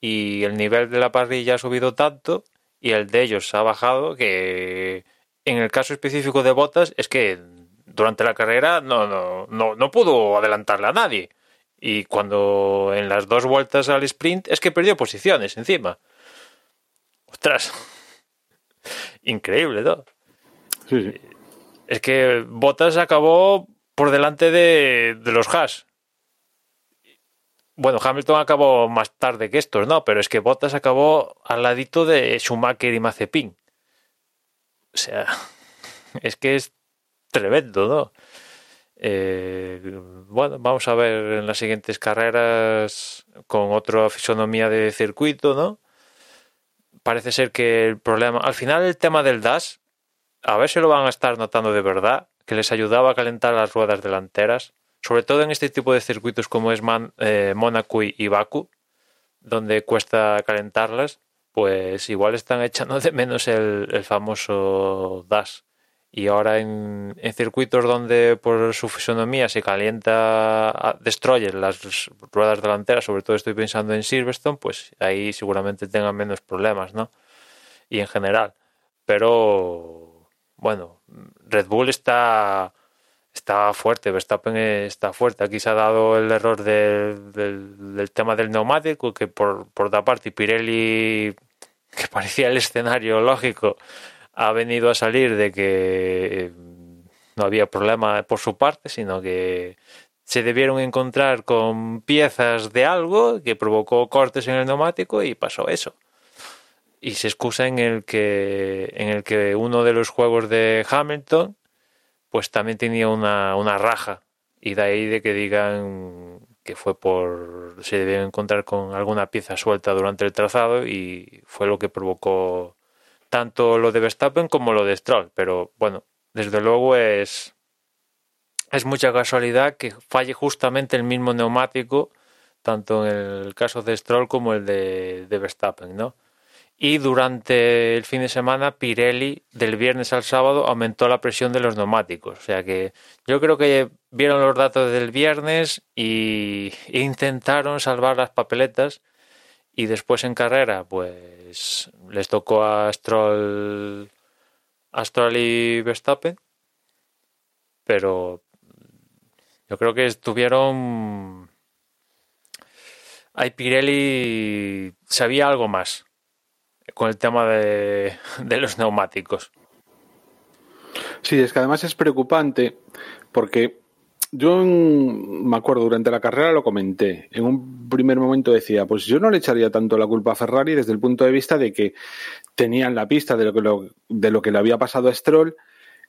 y el nivel de la parrilla ha subido tanto y el de ellos ha bajado que en el caso específico de Bottas es que durante la carrera no, no, no, no pudo adelantarle a nadie. Y cuando en las dos vueltas al sprint es que perdió posiciones encima. Ostras. Increíble, ¿no? Sí, sí. Es que Bottas acabó por delante de, de los Haas. Bueno, Hamilton acabó más tarde que estos, ¿no? Pero es que Bottas acabó al ladito de Schumacher y Mazepin. O sea, es que es tremendo, ¿no? Eh, bueno, vamos a ver en las siguientes carreras con otra fisonomía de circuito, ¿no? Parece ser que el problema, al final el tema del dash, a ver si lo van a estar notando de verdad, que les ayudaba a calentar las ruedas delanteras, sobre todo en este tipo de circuitos como es Man, eh, Mónaco y Baku, donde cuesta calentarlas, pues igual están echando de menos el, el famoso dash y ahora en, circuitos donde por su fisonomía se calienta, destroyer las ruedas delanteras, sobre todo estoy pensando en Silverstone, pues ahí seguramente tengan menos problemas, ¿no? Y en general. Pero, bueno, Red Bull está, está fuerte, Verstappen está fuerte. Aquí se ha dado el error de, del, del tema del neumático, que por, por otra parte Pirelli, que parecía el escenario lógico, ha venido a salir de que no había problema por su parte, sino que se debieron encontrar con piezas de algo que provocó cortes en el neumático y pasó eso. Y se excusa en el que en el que uno de los juegos de Hamilton pues también tenía una, una raja y de ahí de que digan que fue por se debieron encontrar con alguna pieza suelta durante el trazado y fue lo que provocó tanto lo de Verstappen como lo de Stroll, pero bueno, desde luego es es mucha casualidad que falle justamente el mismo neumático, tanto en el caso de Stroll como el de, Verstappen, ¿no? Y durante el fin de semana, Pirelli, del viernes al sábado, aumentó la presión de los neumáticos. O sea que yo creo que vieron los datos del viernes y intentaron salvar las papeletas y después en carrera, pues les tocó a Stroll, a Stroll y Verstappen. Pero yo creo que estuvieron. Ay, Pirelli sabía algo más con el tema de, de los neumáticos. Sí, es que además es preocupante porque yo me acuerdo durante la carrera lo comenté. En un primer momento decía, pues yo no le echaría tanto la culpa a Ferrari desde el punto de vista de que tenían la pista de lo que, lo, de lo que le había pasado a Stroll.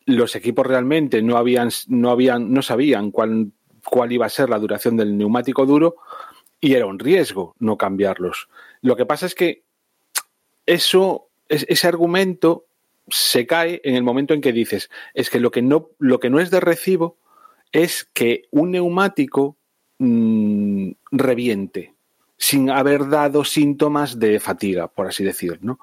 Los equipos realmente no habían, no habían, no sabían cuál, cuál iba a ser la duración del neumático duro y era un riesgo no cambiarlos. Lo que pasa es que eso, ese argumento se cae en el momento en que dices, es que lo que no, lo que no es de recibo es que un neumático mmm, reviente. sin haber dado síntomas de fatiga, por así decir, ¿no?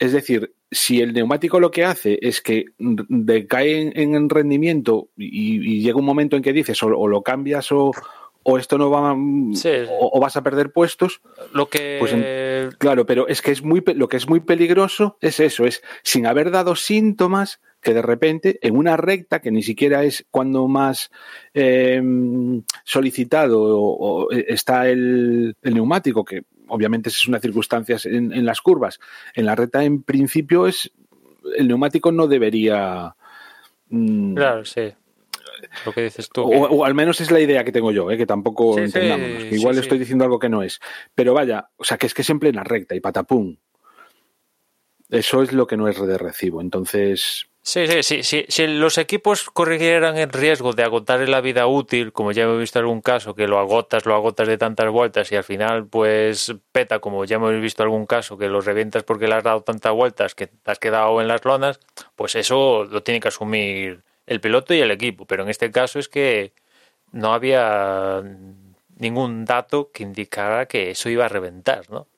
Es decir, si el neumático lo que hace es que decae en, rendimiento y, llega un momento en que dices o, lo cambias o, esto no va o, vas a perder puestos lo que pues claro pero es que es muy lo que es muy peligroso es eso es sin haber dado síntomas que de repente en una recta que ni siquiera es cuando más em, solicitado está el, neumático, que obviamente es una circunstancia en, en, las curvas, en la recta en principio es el neumático no debería... Mm, claro, sí. Lo que dices tú. O, al menos es la idea que tengo yo, ¿eh? que tampoco entendamos. Igual estoy diciendo algo que no es. Pero vaya, o sea, que es que es en plena recta y patapum. Eso es lo que no es de recibo. Entonces, Sí, sí, sí, sí, Si los equipos corrigieran el riesgo de agotar la vida útil, como ya hemos visto algún caso, que lo agotas, lo agotas de tantas vueltas y al final pues peta, como ya hemos visto algún caso, que lo revientas porque le has dado tantas vueltas que te has quedado en las lonas, pues eso lo tiene que asumir el piloto y el equipo. Pero en este caso es que no había ningún dato que indicara que eso iba a reventar, ¿no?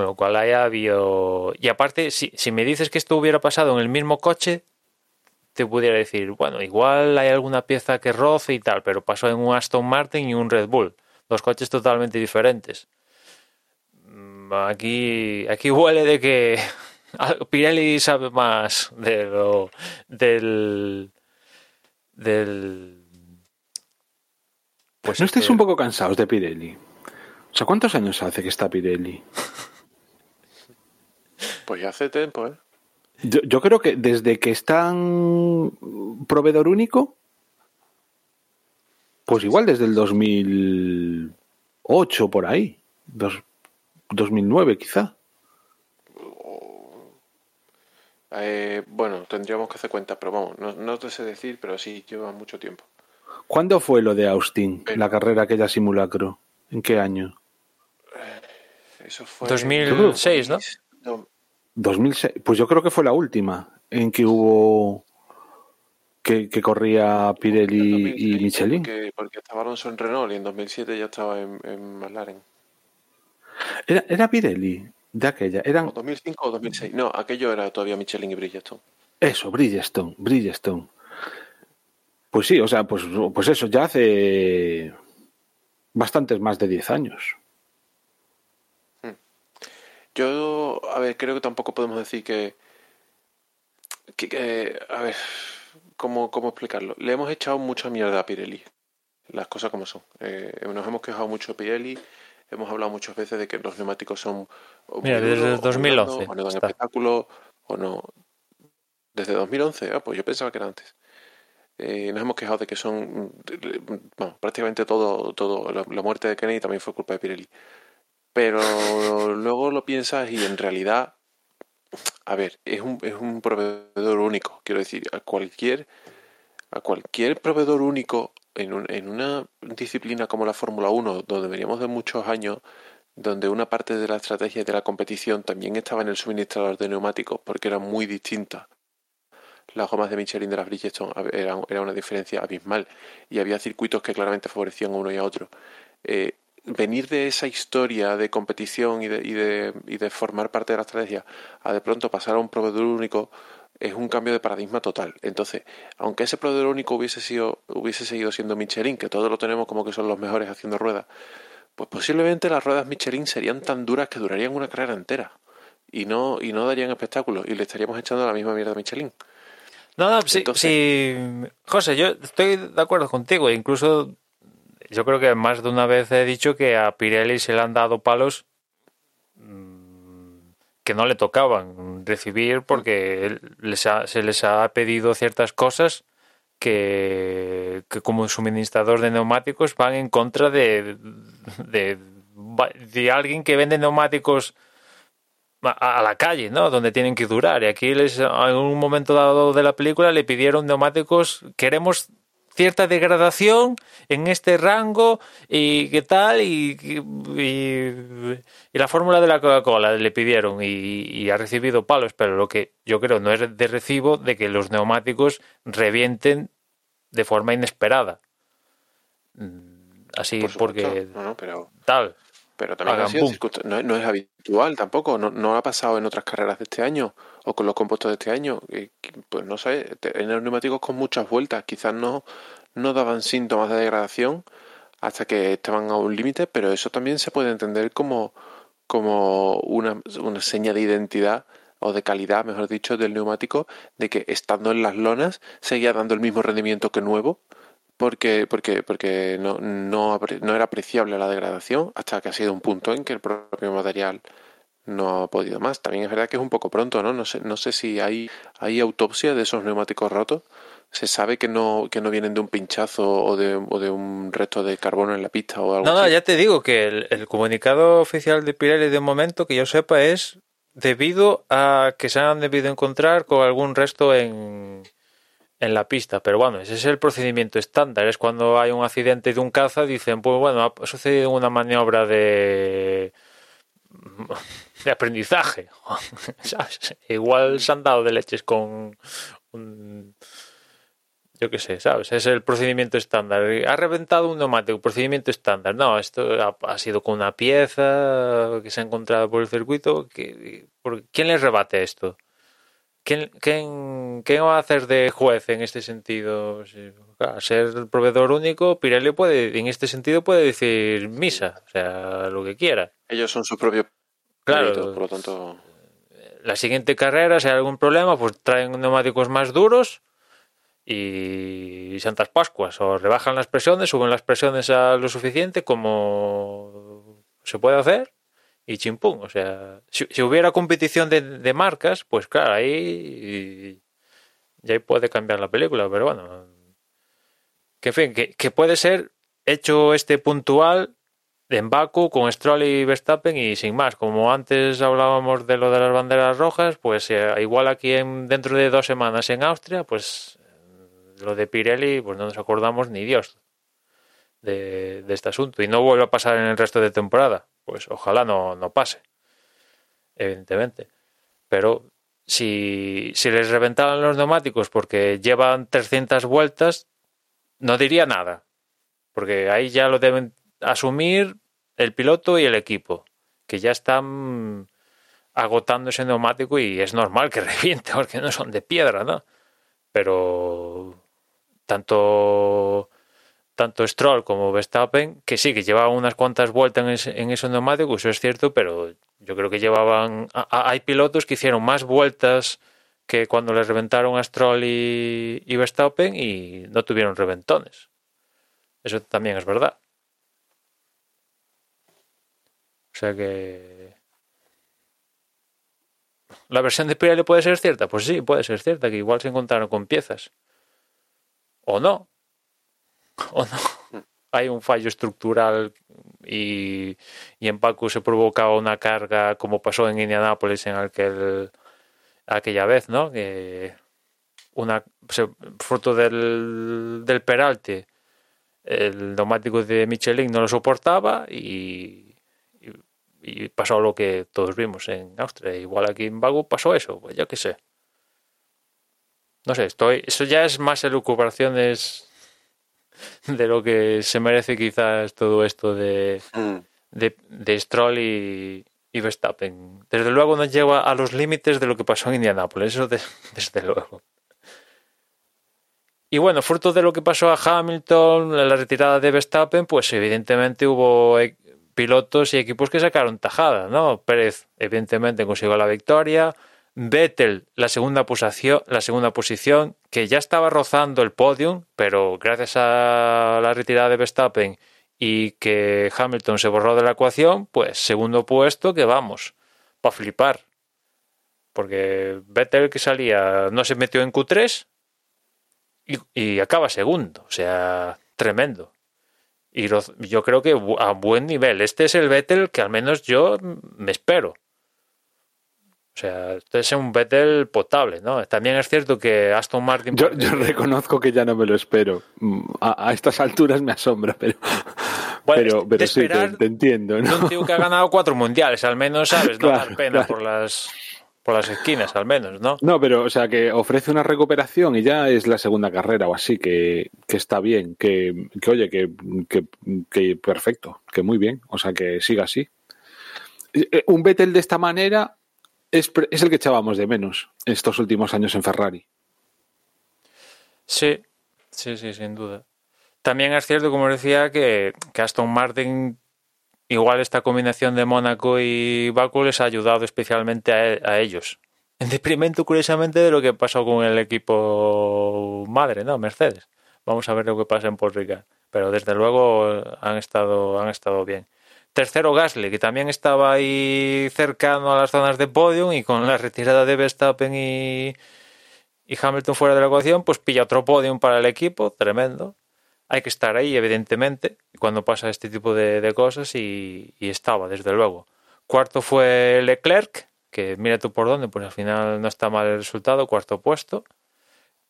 Con lo cual haya habido... Y aparte, si, si me dices que esto hubiera pasado en el mismo coche, te pudiera decir, bueno, igual hay alguna pieza que roce y tal, pero pasó en un Aston Martin y un Red Bull. Dos coches totalmente diferentes. Mm, aquí, aquí huele de que Pirelli sabe más de lo, del... del... Pues ¿No estáis un poco cansados de Pirelli? O sea, ¿cuántos años hace que está Pirelli? Pues ya hace tiempo, ¿eh? Yo, creo que desde que están proveedor único, pues igual desde el 2008 por ahí, 2009 quizá. Eh, bueno, tendríamos que hacer cuenta, pero vamos, no, te sé decir, pero sí, lleva mucho tiempo. ¿Cuándo fue lo de Austin, la carrera aquella simulacro? ¿En qué año? Eh, eso fue... 2006, ¿no? 2006, pues yo creo que fue la última en que hubo que, corría Pirelli y Michelin. Porque, porque, estaba Alonso en Renault y en 2007 ya estaba en, en McLaren. Era, era Pirelli de aquella. Eran... 2005 o 2006. No, aquello era todavía Michelin y Bridgestone. Eso, Bridgestone, Bridgestone. Pues sí, o sea, pues, pues eso, ya hace bastantes más de 10 años. Yo, a ver, creo que tampoco podemos decir que, que, a ver, ¿cómo, ¿cómo explicarlo? Le hemos echado mucha mierda a Pirelli, las cosas como son. Eh, nos hemos quejado mucho de Pirelli, hemos hablado muchas veces de que los neumáticos son... Mira, desde 2011. O no dan espectáculo, o no... Desde 2011, ah, pues yo pensaba que era antes. Eh, nos hemos quejado de que son, bueno, prácticamente todo, todo, la muerte de Kennedy también fue culpa de Pirelli. Pero luego lo piensas y en realidad, a ver, es un, es un proveedor único. Quiero decir, a cualquier, a cualquier proveedor único en, en una disciplina como la Fórmula 1, donde veníamos de muchos años, donde una parte de la estrategia de la competición también estaba en el suministrador de neumáticos, porque era muy distinta. Las gomas de Michelin de las Bridgestone era, era una diferencia abismal y había circuitos que claramente favorecían a uno y a otro. Eh, venir de esa historia de competición y de, y de, y de formar parte de la estrategia a de pronto pasar a un proveedor único es un cambio de paradigma total. Entonces, aunque ese proveedor único hubiese sido, hubiese seguido siendo Michelin, que todos lo tenemos como que son los mejores haciendo ruedas, pues posiblemente las ruedas Michelin serían tan duras que durarían una carrera entera y no, y no darían espectáculos y le estaríamos echando la misma mierda a Michelin. No, no, sí, sí, José, yo estoy de acuerdo contigo, incluso yo creo que más de una vez he dicho que a Pirelli se le han dado palos mm, que no le tocaban recibir porque se les ha pedido ciertas cosas que, como suministrador de neumáticos van en contra de, de, alguien que vende neumáticos a, la calle, ¿no? Donde tienen que durar. Y aquí les, en un momento dado de la película le pidieron neumáticos, queremos cierta degradación en este rango y qué tal y, y, la fórmula de la Coca-Cola le pidieron y, ha recibido palos, pero lo que yo creo no es de recibo de que los neumáticos revienten de forma inesperada. Mm, así porque no, pero... tal. Pero también ha sido no, es- no es habitual tampoco, no, no ha pasado en otras carreras de este año o con los compuestos de este año. Pues no sé, te- en los neumáticos con muchas vueltas, quizás no, no daban síntomas de degradación hasta que estaban a un límite, pero eso también se puede entender como, como una, una seña de identidad o de calidad, mejor dicho, del neumático, de que estando en las lonas seguía dando el mismo rendimiento que nuevo, porque, porque, porque no, no, no era apreciable la degradación hasta que ha sido un punto en que el propio material no ha podido más. También es verdad que es un poco pronto, ¿no? No sé, no sé si hay, hay autopsia de esos neumáticos rotos. Se sabe que no, que no vienen de un pinchazo o de, o de un resto de carbono en la pista o algo No, no, así. ya te digo que el, el comunicado oficial de Pirelli de momento, que yo sepa, es debido a que se han debido encontrar con algún resto en, en la pista. Pero bueno, ese es el procedimiento estándar. Es cuando hay un accidente de un caza, dicen, pues bueno, ha sucedido una maniobra de de aprendizaje. Igual se han dado de leches con un yo qué sé, ¿sabes? Es el procedimiento estándar. Ha reventado un neumático, procedimiento estándar. No, esto ha, sido con una pieza que se ha encontrado por el circuito. que- ¿Quién le rebate esto? ¿Quién, quién, quién va a hacer de juez en este sentido? Si- ser el proveedor único, Pirelli puede, en este sentido puede decir misa, o sea, lo que quiera. Ellos son sus propios Claro. peritos, por lo tanto... La siguiente carrera, si hay algún problema, pues traen neumáticos más duros y Santas Pascuas, o rebajan las presiones, suben las presiones a lo suficiente como se puede hacer y chimpún. O sea, si, si hubiera competición de, de marcas, pues claro, ahí ya ahí puede cambiar la película, pero bueno, que en fin, que, que puede ser hecho este puntual en Baku con Stroll y Verstappen y sin más. Como antes hablábamos de lo de las banderas rojas, pues eh, igual aquí en, dentro de dos semanas en Austria, pues eh, lo de Pirelli, pues no nos acordamos ni Dios de, de este asunto. Y no vuelve a pasar en el resto de temporada. Pues ojalá no, no pase, evidentemente. Pero si, si les reventaran los neumáticos porque llevan 300 vueltas, no diría nada. Porque ahí ya lo deben asumir el piloto y el equipo, que ya están agotando ese neumático y es normal que reviente porque no son de piedra, ¿no? Pero tanto tanto Stroll como Verstappen, que sí, que llevaban unas cuantas vueltas en, ese, en esos neumáticos, eso es cierto, pero yo creo que llevaban... hay pilotos que hicieron más vueltas que cuando les reventaron a Stroll y, y Verstappen y no tuvieron reventones. Eso también es verdad. O sea que. ¿La versión de Pirelli puede ser cierta? Pues sí, puede ser cierta, que igual se encontraron con piezas. O no. O no. Hay un fallo estructural y, y en Baku se provocaba una carga, como pasó en Indianápolis en aquel, aquella vez, ¿no? Que una, fruto del, del peralte, el neumático de Michelin no lo soportaba y, y, pasó lo que todos vimos en Austria. Igual aquí en Baku pasó eso, pues yo qué sé. No sé, estoy, eso ya es más elucubraciones de lo que se merece quizás todo esto de, Mm. de, de Stroll y, y Verstappen. Desde luego no lleva a los límites de lo que pasó en Indianápolis, eso de- desde luego. Y bueno, fruto de lo que pasó a Hamilton, la retirada de Verstappen, pues evidentemente hubo pilotos y equipos que sacaron tajada, ¿no? Pérez, evidentemente, consiguió la victoria. Vettel, la segunda posición, la segunda posición, que ya estaba rozando el podium, pero gracias a la retirada de Verstappen y que Hamilton se borró de la ecuación, pues segundo puesto que vamos, para flipar. Porque Vettel que salía no se metió en Q3 y, y acaba segundo, o sea, tremendo. Y lo- yo creo que a buen nivel. Este es el Vettel que al menos yo me espero. O sea, este es un Vettel potable, ¿no? También es cierto que Aston Martin... Yo, yo reconozco que ya no me lo espero. Mm, A, a estas alturas me asombra, pero, Bueno, pero, pero sí, te, entiendo. ¿no? un tío que ha ganado cuatro mundiales, al menos, ¿sabes? No Claro, dar pena claro. por las por las esquinas al menos, ¿no? No, pero o sea que ofrece una recuperación y ya es la segunda carrera o así, que, que está bien, que, que oye, que, que, que perfecto, que muy bien, o sea que siga así. Eh, Un Vettel de esta manera es, es el que echábamos de menos estos últimos años en Ferrari. Sí, sí, sí, sin duda. También es cierto, como decía, que, que Aston Martin, igual esta combinación de Mónaco y Baku les ha ayudado especialmente a, e- a ellos. En detrimento, curiosamente, de lo que pasó con el equipo madre, ¿no? Mercedes. Vamos a ver lo que pasa en Paul Ricard. Pero desde luego han estado, han estado bien. Tercero Gasly, que también estaba ahí cercano a las zonas de podium y con la retirada de Verstappen y, y Hamilton fuera de la ecuación, pues pilla otro podium para el equipo, tremendo. Hay que estar ahí, evidentemente, cuando pasa este tipo de, cosas y, y estaba, desde luego. Cuarto fue Leclerc, que mira tú por dónde, pues al final no está mal el resultado, cuarto puesto.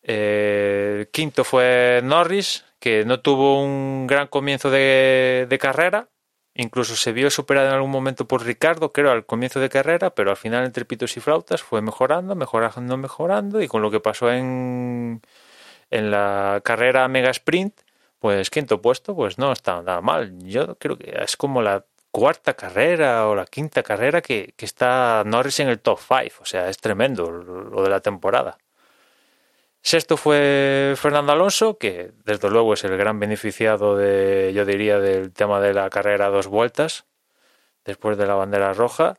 Eh, quinto fue Norris, que no tuvo un gran comienzo de, de carrera, incluso se vio superado en algún momento por Ricardo, creo, al comienzo de carrera, pero al final entre pitos y flautas fue mejorando, mejorando, mejorando, y con lo que pasó en, en la carrera Mega Sprint, pues quinto puesto, pues no está nada mal. Yo creo que es como la cuarta carrera o la quinta carrera que, está Norris en el top 5, o sea, es tremendo lo de la temporada. Sexto fue Fernando Alonso, que desde luego es el gran beneficiado de, yo diría, del tema de la carrera a dos vueltas, después de la bandera roja,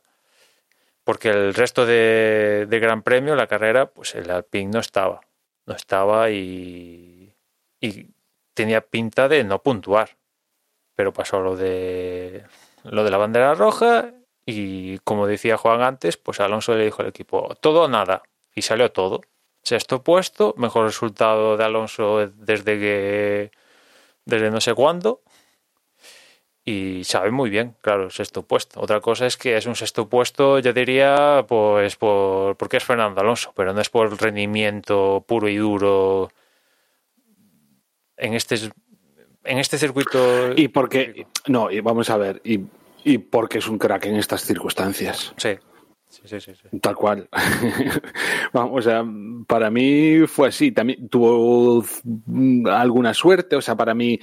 porque el resto de, de Gran Premio, la carrera, pues el Alpine no estaba, no estaba y, y tenía pinta de no puntuar, pero pasó lo de lo de la bandera roja y como decía Juan antes, pues Alonso le dijo al equipo todo o nada y salió todo. Sexto puesto, mejor resultado de Alonso desde que desde no sé cuándo. Y sabe muy bien, claro, sexto puesto. Otra cosa es que es un sexto puesto, yo diría, pues por porque es Fernando Alonso, pero no es por rendimiento puro y duro en este en este circuito. Y porque, no, y vamos a ver, y, y porque es un crack en estas circunstancias. Sí, Tal cual. Vamos, o sea, para mí fue así. También tuvo mm, alguna suerte. O sea, para mí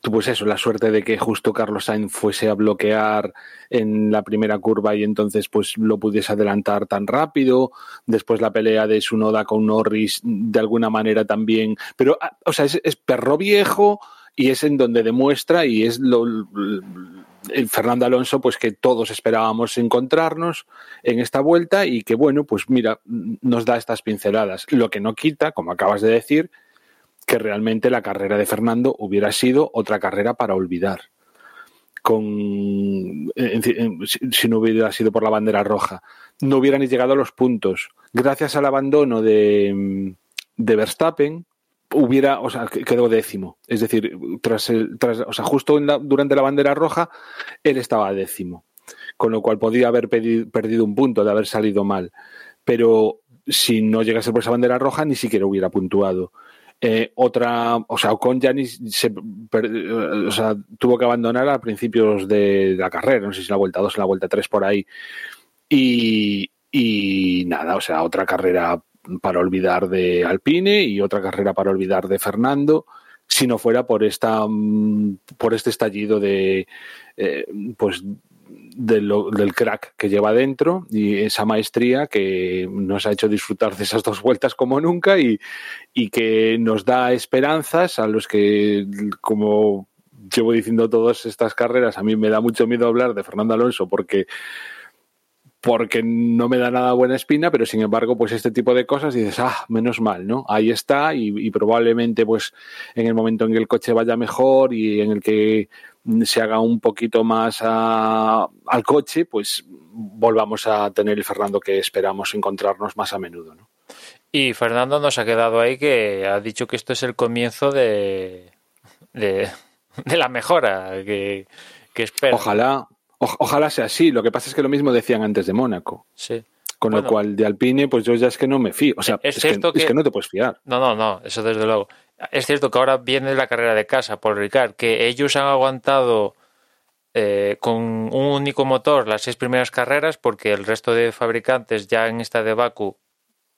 tuvo pues eso, la suerte de que justo Carlos Sainz fuese a bloquear en la primera curva y entonces pues lo pudiese adelantar tan rápido. Después la pelea de Sunoda con Norris de alguna manera también. Pero, ah, o sea, es, es perro viejo y es en donde demuestra y es lo, Fernando Alonso, pues que todos esperábamos encontrarnos en esta vuelta y que bueno, pues mira, nos da estas pinceladas. Lo que no quita, como acabas de decir, que realmente la carrera de Fernando hubiera sido otra carrera para olvidar. Con, en, en, si no hubiera sido por la bandera roja, no hubieran llegado a los puntos. Gracias al abandono de, de Verstappen, hubiera, o sea, quedó décimo. Es decir, tras, el, tras o sea, justo la, durante la bandera roja, él estaba décimo. Con lo cual podía haber pedido, perdido un punto de haber salido mal. Pero si no llegase por esa bandera roja, ni siquiera hubiera puntuado. Eh, otra, o sea, Ocon ya ni se, per, o sea, tuvo que abandonar a principios de la carrera, no sé si en la vuelta 2 o en la vuelta 3 por ahí. Y, y nada, o sea, otra carrera para olvidar de Alpine y otra carrera para olvidar de Fernando si no fuera por esta por este estallido de eh, pues del crack que lleva dentro y esa maestría que nos ha hecho disfrutar de esas dos vueltas como nunca y, y que nos da esperanzas a los que como llevo diciendo todas estas carreras a mí me da mucho miedo hablar de Fernando Alonso porque porque no me da nada buena espina, pero sin embargo, pues este tipo de cosas dices, ah, menos mal, ¿no? Ahí está y, y, probablemente pues en el momento en que el coche vaya mejor y en el que se haga un poquito más a, al coche, pues volvamos a tener el Fernando que esperamos encontrarnos más a menudo, ¿no? Y Fernando nos ha quedado ahí que ha dicho que esto es el comienzo de, de, de la mejora que, que espera. Ojalá, o, ojalá sea así. Lo que pasa es que lo mismo decían antes de Mónaco. Sí. Con bueno, lo cual, de Alpine, pues yo ya es que no me fío. O sea, es, es, que, que, es, que, no te puedes fiar. No, no, no, eso desde luego. Es cierto que ahora viene la carrera de casa por Ricard, que ellos han aguantado eh, con un único motor las seis primeras carreras, porque el resto de fabricantes ya en esta de Baku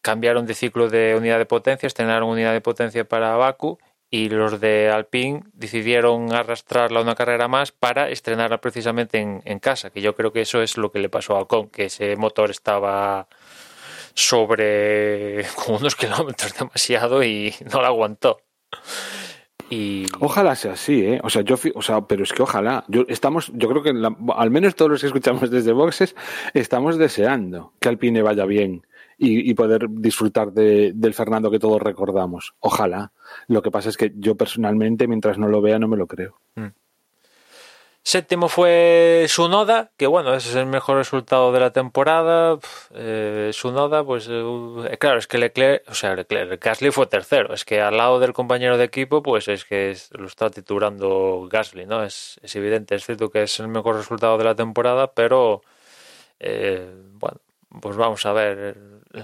cambiaron de ciclo de unidad de potencia, estrenaron unidad de potencia para Baku y los de Alpine decidieron arrastrarla una carrera más para estrenarla precisamente en, casa, que yo creo que eso es lo que le pasó a Ocon, que ese motor estaba sobre unos kilómetros demasiado y no la aguantó. Ojalá sea así, ¿eh? O sea, yo, o sea, pero es que ojalá. Yo, estamos, yo creo que al menos todos los que escuchamos desde boxes estamos deseando que Alpine vaya bien y, poder disfrutar de, del Fernando que todos recordamos. Ojalá. Lo que pasa es que yo personalmente, mientras no lo vea, no me lo creo. Mm. Séptimo fue Sunoda, que bueno, ese es el mejor resultado de la temporada. Eh, Sunoda, pues eh, claro, es que Leclerc, o sea, Leclerc, Gasly fue tercero. Es que al lado del compañero de equipo, pues es que lo está titulando Gasly, ¿no? Es, evidente, es cierto que es el mejor resultado de la temporada, pero eh, pues vamos a ver.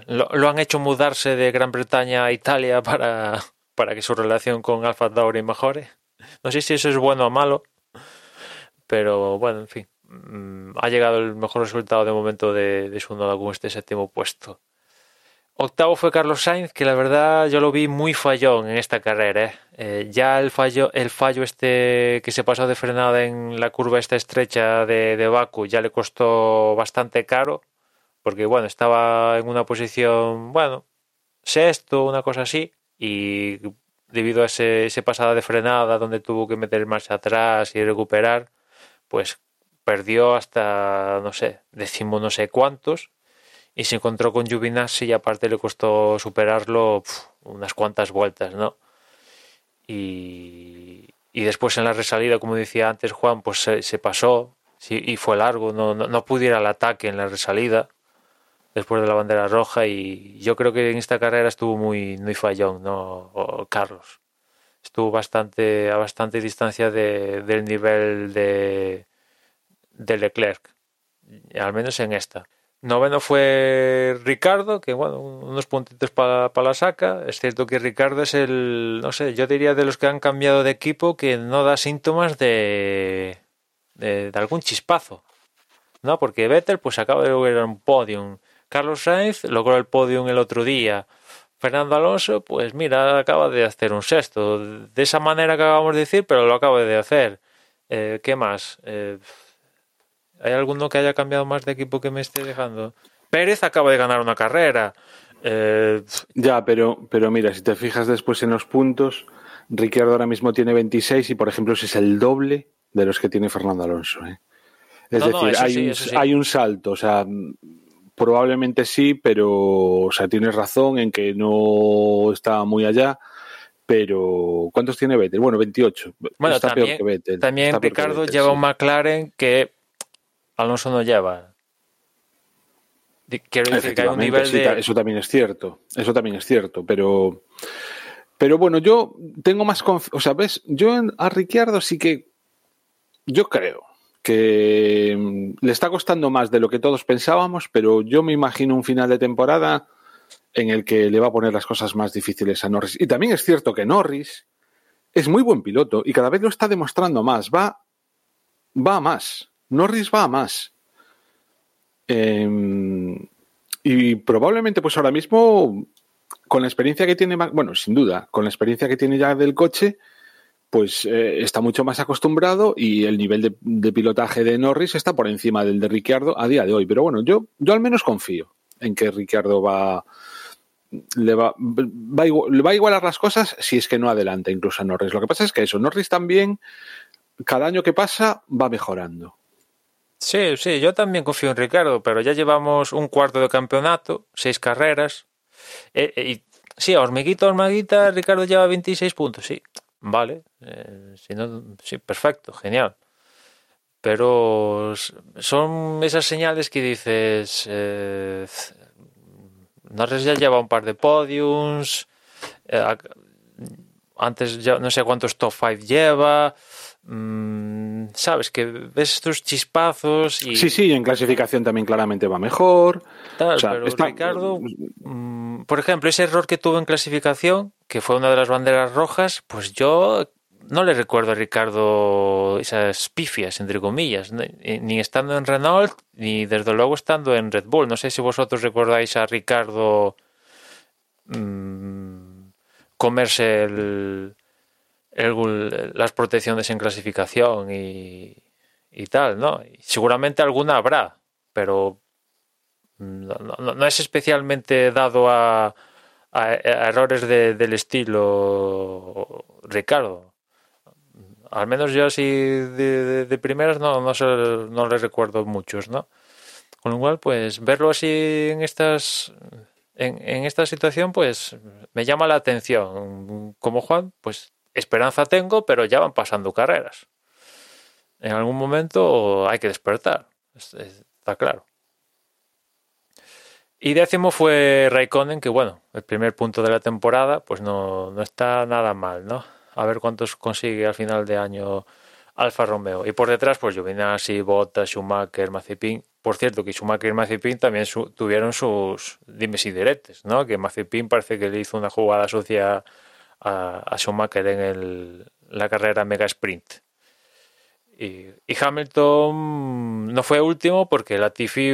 Lo, han hecho mudarse de Gran Bretaña a Italia para, para que su relación con Alfa Tauri mejore. No sé si eso es bueno o malo pero bueno, en fin, mm, ha llegado el mejor resultado de momento de, de su noda con este séptimo puesto. Octavo fue Carlos Sainz, que la verdad yo lo vi muy fallón en esta carrera. ¿eh? Eh, ya el fallo, el fallo este que se pasó de frenada en la curva esta estrecha de, de Baku ya le costó bastante caro, porque bueno, estaba en una posición, bueno, sexto, una cosa así, y debido a ese, ese pasada de frenada donde tuvo que meter marcha atrás y recuperar, pues perdió hasta, no sé, décimo no sé cuántos y se encontró con Giovinazzi y aparte le costó superarlo unas cuantas vueltas, ¿no? Y, y, después en la resalida, como decía antes Juan, pues se, pasó y fue largo, no, no, no pudiera el ataque en la resalida después de la bandera roja y yo creo que en esta carrera estuvo muy, muy fallón, ¿no? Carlos estuvo bastante a bastante distancia de, del nivel de, de Leclerc, al menos en esta. Noveno fue Ricardo, que bueno, unos puntitos para pa la saca. Es cierto que Ricardo es el, no sé, yo diría de los que han cambiado de equipo que no da síntomas de, de, de algún chispazo. ¿No? Porque Vettel pues acaba de lograr un podium. Carlos Sainz logró el podium el otro día. Fernando Alonso, pues mira, acaba de hacer un sexto. De esa manera que acabamos de decir, pero lo acaba de hacer. Eh, ¿Qué más? Eh, ¿Hay alguno que haya cambiado más de equipo que me esté dejando? Pérez acaba de ganar una carrera. Eh, ya, pero, pero mira, si te fijas después en los puntos, Ricciardo ahora mismo tiene 26 y, por ejemplo, ese es el doble de los que tiene Fernando Alonso. ¿eh? Es no, decir, no, hay, sí, un, sí. hay un salto, o sea, probablemente sí, pero o sea, tienes razón en que no está muy allá. Pero, ¿cuántos tiene Vettel? Bueno, 28. Bueno, está también, peor que Vettel. También está Ricardo Vettel, lleva sí. un McLaren que Alonso no lleva. Quiero decir que hay un nivel sí, de. Eso también es cierto. Eso también es cierto. Pero. Pero bueno, yo tengo más confianza. O sea, ves, yo a Ricciardo sí que. Yo creo que mm, le está costando más de lo que todos pensábamos, pero yo me imagino un final de temporada en el que le va a poner las cosas más difíciles a Norris. Y también es cierto que Norris es muy buen piloto y cada vez lo está demostrando más. Va, va a más. Norris va a más. Eh, y probablemente, pues ahora mismo, con la experiencia que tiene, bueno, sin duda, con la experiencia que tiene ya del coche, pues eh, está mucho más acostumbrado y el nivel de, pilotaje de Norris está por encima del de Ricciardo a día de hoy. Pero bueno, yo, yo al menos confío en que Ricciardo va, le va, va, va a igualar las cosas si es que no adelanta incluso a Norris. Lo que pasa es que eso, Norris también, cada año que pasa, va mejorando. Sí, sí, yo también confío en Ricardo, pero ya llevamos un cuarto de campeonato, seis carreras. Eh, eh, y sí, hormiguita, hormiguita, Ricardo lleva 26 puntos, sí. Vale, eh, si no, sí, perfecto, genial. Pero son esas señales que dices, eh, Norris ya lleva un par de podiums, eh, antes ya no sé cuántos top 5 lleva, mmm, sabes que ves estos chispazos y... Sí, sí, en clasificación también claramente va mejor. Tal, o sea, pero está... Ricardo, mmm, por ejemplo, ese error que tuvo en clasificación, que fue una de las banderas rojas, pues yo no le recuerdo a Ricardo esas pifias, entre comillas, ni estando en Renault, ni desde luego estando en Red Bull. No sé si vosotros recordáis a Ricardo mmm, comerse el, las protecciones en clasificación y, y tal, ¿no? Seguramente alguna habrá, pero no, no, es especialmente dado a, a, errores de, del estilo Ricardo. Al menos yo así de, de, primeras no, no, sé, no le recuerdo muchos, ¿no? Con lo cual, pues verlo así en estas en, en, esta situación, pues me llama la atención. Como Juan, pues esperanza tengo, pero ya van pasando carreras. En algún momento hay que despertar, está claro. Y décimo fue Raikkonen, que bueno, el primer punto de la temporada, pues no, no está nada mal, ¿no? A ver cuántos consigue al final de año Alfa Romeo. Y por detrás, pues Giovinazzi, Bottas, Schumacher, Mazepin. Por cierto, que Schumacher y Mazepin también tuvieron sus dimes y diretes, ¿no? Que Mazepin parece que le hizo una jugada sucia a, a Schumacher en el, la carrera Mega Sprint. Y, Hamilton no fue último porque la Tifi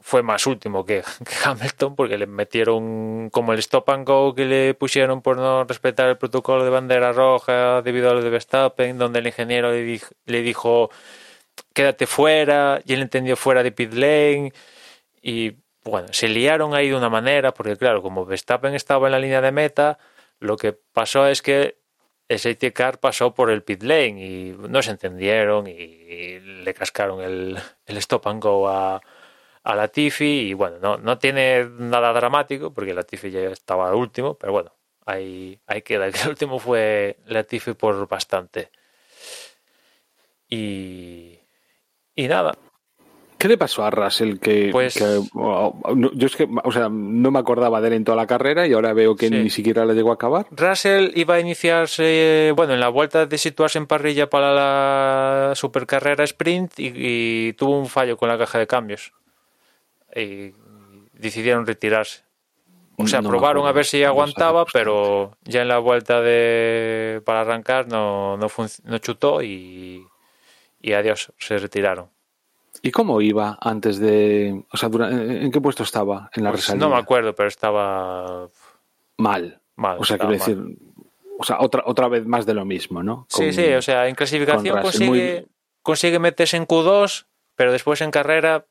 fue más último que, Hamilton porque le metieron como el stop and go que le pusieron por no respetar el protocolo de bandera roja debido a lo de Verstappen, donde el ingeniero le, le dijo quédate fuera y él entendió fuera de pit lane y bueno, se liaron ahí de una manera porque claro, como Verstappen estaba en la línea de meta, lo que pasó es que el safety car pasó por el pit lane y no se entendieron y le cascaron el, el stop and go a a la Tifi y bueno, no, no tiene nada dramático porque la Tifi ya estaba último, pero bueno, ahí, ahí queda. El último fue la Tifi por bastante. Y, y nada. ¿Qué le pasó a Russell? Que, pues, yo es que, o sea, no me acordaba de él en toda la carrera y ahora veo que ni siquiera le llegó a acabar. Russell iba a iniciarse, bueno, en la vuelta de situarse en parrilla para la supercarrera sprint y tuvo un fallo con la caja de cambios y decidieron retirarse. O sea, probaron a ver si aguantaba, pero ya en la vuelta de para arrancar no, no, no chutó y, y adiós, se retiraron. ¿Y cómo iba antes de.? O sea, ¿en qué puesto estaba en la pues No me acuerdo, pero estaba. Mal. Mal. O sea, quiero decir. O sea, otra, otra vez más de lo mismo, ¿no? sí, sí, o sea, en clasificación consigue, consigue meterse en Q2, pero después en carrera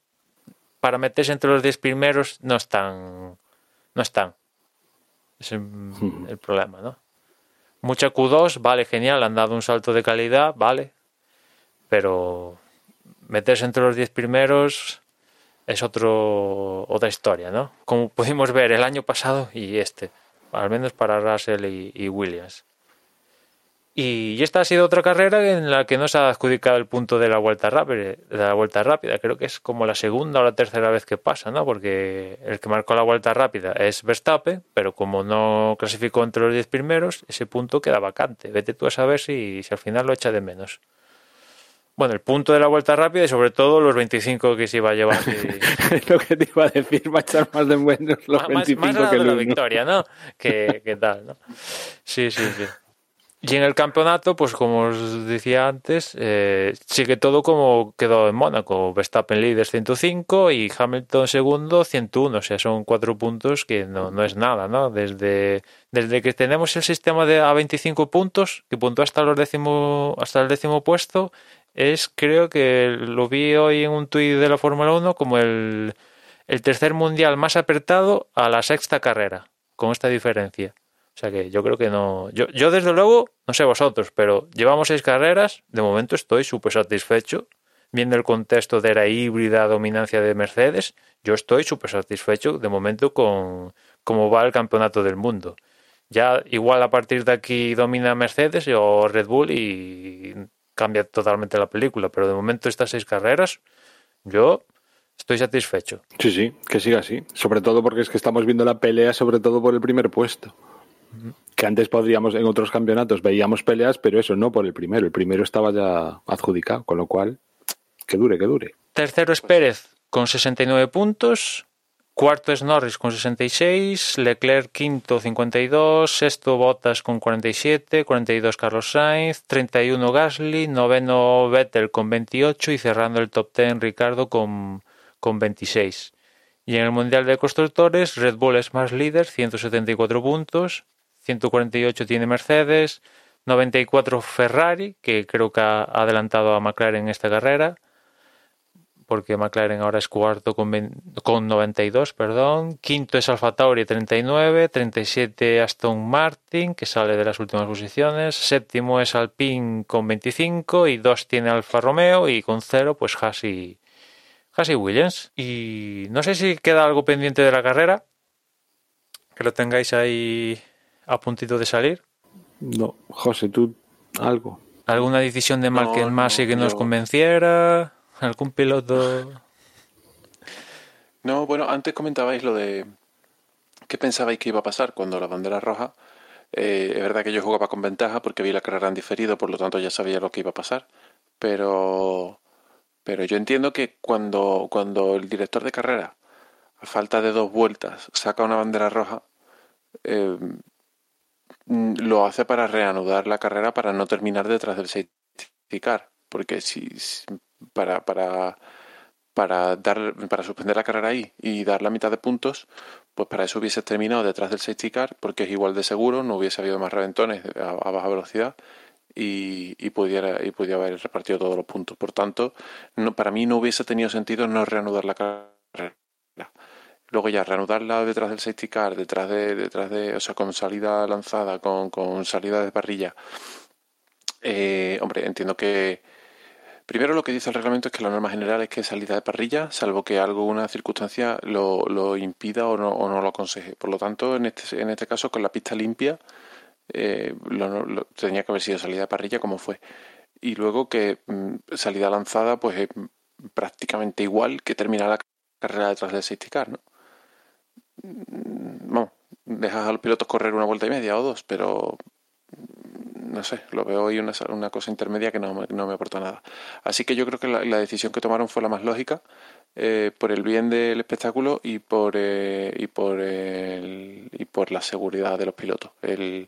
para meterse entre los 10 primeros no están. No están. Es el, problema, ¿no? Mucha Q2, vale, genial, han dado un salto de calidad, vale. Pero meterse entre los 10 primeros es otro, otra historia, ¿no? Como pudimos ver el año pasado y este, al menos para Russell y Williams. Y esta ha sido otra carrera en la que no se ha adjudicado el punto de la vuelta rápida. Creo que es como la segunda o la tercera vez que pasa, ¿no? Porque el que marcó la vuelta rápida es Verstappen, pero como no clasificó entre los 10 primeros, ese punto queda vacante. Vete tú a saber si al final lo echa de menos. Bueno, el punto de la vuelta rápida y sobre todo los 25 que se iba a llevar. Es lo que te iba a decir, va a echar más de menos los 25 más que la victoria, ¿no? que, que tal, ¿no? Sí, sí, sí. Y en el campeonato, pues como os decía antes, eh, sigue todo como quedó en Mónaco. Verstappen líder 105 y Hamilton segundo 101. O sea, son cuatro puntos que no, no es nada, ¿no? Desde, desde que tenemos el sistema de a 25 puntos, que puntúa hasta, los décimo, hasta el décimo puesto, es, creo que lo vi hoy en un tuit de la Fórmula 1, como el, el tercer mundial más apretado a la sexta carrera, con esta diferencia. O sea que yo creo que no. Yo, yo desde luego, no sé vosotros, pero llevamos seis carreras. De momento estoy súper satisfecho. Viendo el contexto de la híbrida dominancia de Mercedes, yo estoy súper satisfecho de momento con cómo va el campeonato del mundo. Ya igual a partir de aquí domina Mercedes o Red Bull y cambia totalmente la película. Pero de momento estas seis carreras, yo estoy satisfecho. Sí, sí, que siga así. Sobre todo porque es que estamos viendo la pelea, sobre todo por el primer puesto. Que antes podríamos, en otros campeonatos veíamos peleas, pero eso no por el primero. El primero estaba ya adjudicado, con lo cual, que dure, que dure. Tercero es Pérez con 69 puntos. Cuarto es Norris con 66, Leclerc quinto 52, sexto Bottas con 47, 42 Carlos Sainz, 31 Gasly, noveno Vettel con 28 y cerrando el top 10 Ricardo con, con 26. Y en el Mundial de Constructores, Red Bull es más líder, 174 puntos, 148 tiene Mercedes, 94 Ferrari, que creo que ha adelantado a McLaren en esta carrera, porque McLaren ahora es cuarto con, 20 con 92, perdón. Quinto es Alfa Tauri 39, 37 Aston Martin, que sale de las últimas posiciones. Séptimo es Alpine con 25 y dos tiene Alfa Romeo y con cero pues Haas y, Haas y Williams. Y no sé si queda algo pendiente de la carrera, que lo tengáis ahí a puntito de salir. No, José, tú algo. ¿Alguna decisión de Mark No, Masi no, que nos convenciera? ¿Algún piloto? No, bueno, antes comentabais lo de qué pensabais que iba a pasar cuando la bandera roja. Eh, es verdad que yo jugaba con ventaja porque vi la carrera en diferido, por lo tanto ya sabía lo que iba a pasar. Pero, pero yo entiendo que cuando, cuando el director de carrera, a falta de dos vueltas, saca una bandera roja, eh, lo hace para reanudar la carrera para no terminar detrás del safety car. Porque si- para, para, para dar para suspender la carrera ahí y dar la mitad de puntos, pues para eso hubiese terminado detrás del safety car, porque es igual de seguro, no hubiese habido más reventones a, baja velocidad y, y pudiera y pudiera haber repartido todos los puntos. Por tanto, no, para mí no hubiese tenido sentido no reanudar la carrera. Luego ya reanudarla detrás del safety car, detrás de, detrás de, o sea, con salida lanzada, con, con salida de parrilla. Eh, hombre, entiendo que Primero lo que dice el reglamento es que la norma general es que salida de parrilla, salvo que alguna circunstancia lo, lo impida o no, o no lo aconseje. Por lo tanto, en este, en este caso, con la pista limpia, eh, lo- lo- tenía que haber sido salida de parrilla como fue. Y luego que mm, salida lanzada, pues es prácticamente igual que terminar la carrera detrás del safety car, ¿no? Mm, Vamos, dejas a los pilotos correr una vuelta y media o dos, pero no sé, lo veo ahí una, una cosa intermedia que no, no me aporta nada. Así que yo creo que la, la decisión que tomaron fue la más lógica eh, por el bien del espectáculo y por eh, y por el- y por la seguridad de los pilotos. El,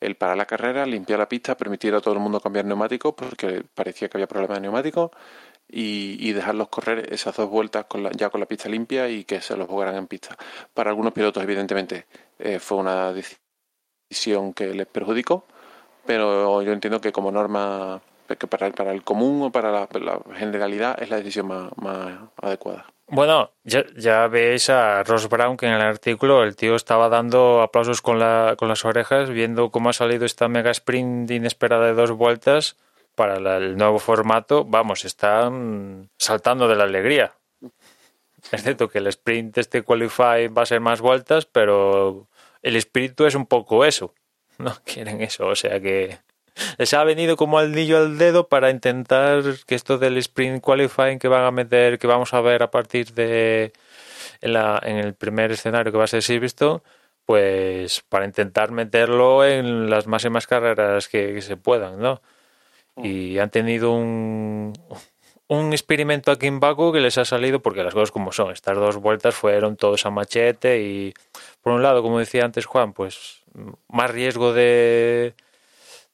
el parar la carrera, limpiar la pista, permitir a todo el mundo cambiar neumáticos porque parecía que había problemas de neumáticos y, y dejarlos correr esas dos vueltas con la- ya con la pista limpia y que se los jugaran en pista. Para algunos pilotos, evidentemente, eh, fue una decisión que les perjudicó, pero yo entiendo que como norma, que para para el común o para la, la generalidad es la decisión más, más adecuada. Bueno, ya, ya veis a Ross Brown que en el artículo el tío estaba dando aplausos con, la, con las orejas viendo cómo ha salido esta mega sprint inesperada de dos vueltas para la- el nuevo formato. Vamos, están saltando de la alegría. Es cierto que el sprint este qualify va a ser más vueltas, pero el espíritu es un poco eso. No quieren eso, o sea que les ha venido como al anillo al dedo para intentar que esto del sprint qualifying que van a meter, que vamos a ver a partir de en, la, en el primer escenario que va a ser Silverstone, pues para intentar meterlo en las máximas carreras que, que se puedan, ¿no? Y han tenido un, un experimento aquí en Baku que les ha salido porque las cosas como son. Estas dos vueltas fueron todos a machete y por un lado, como decía antes Juan, pues más riesgo de,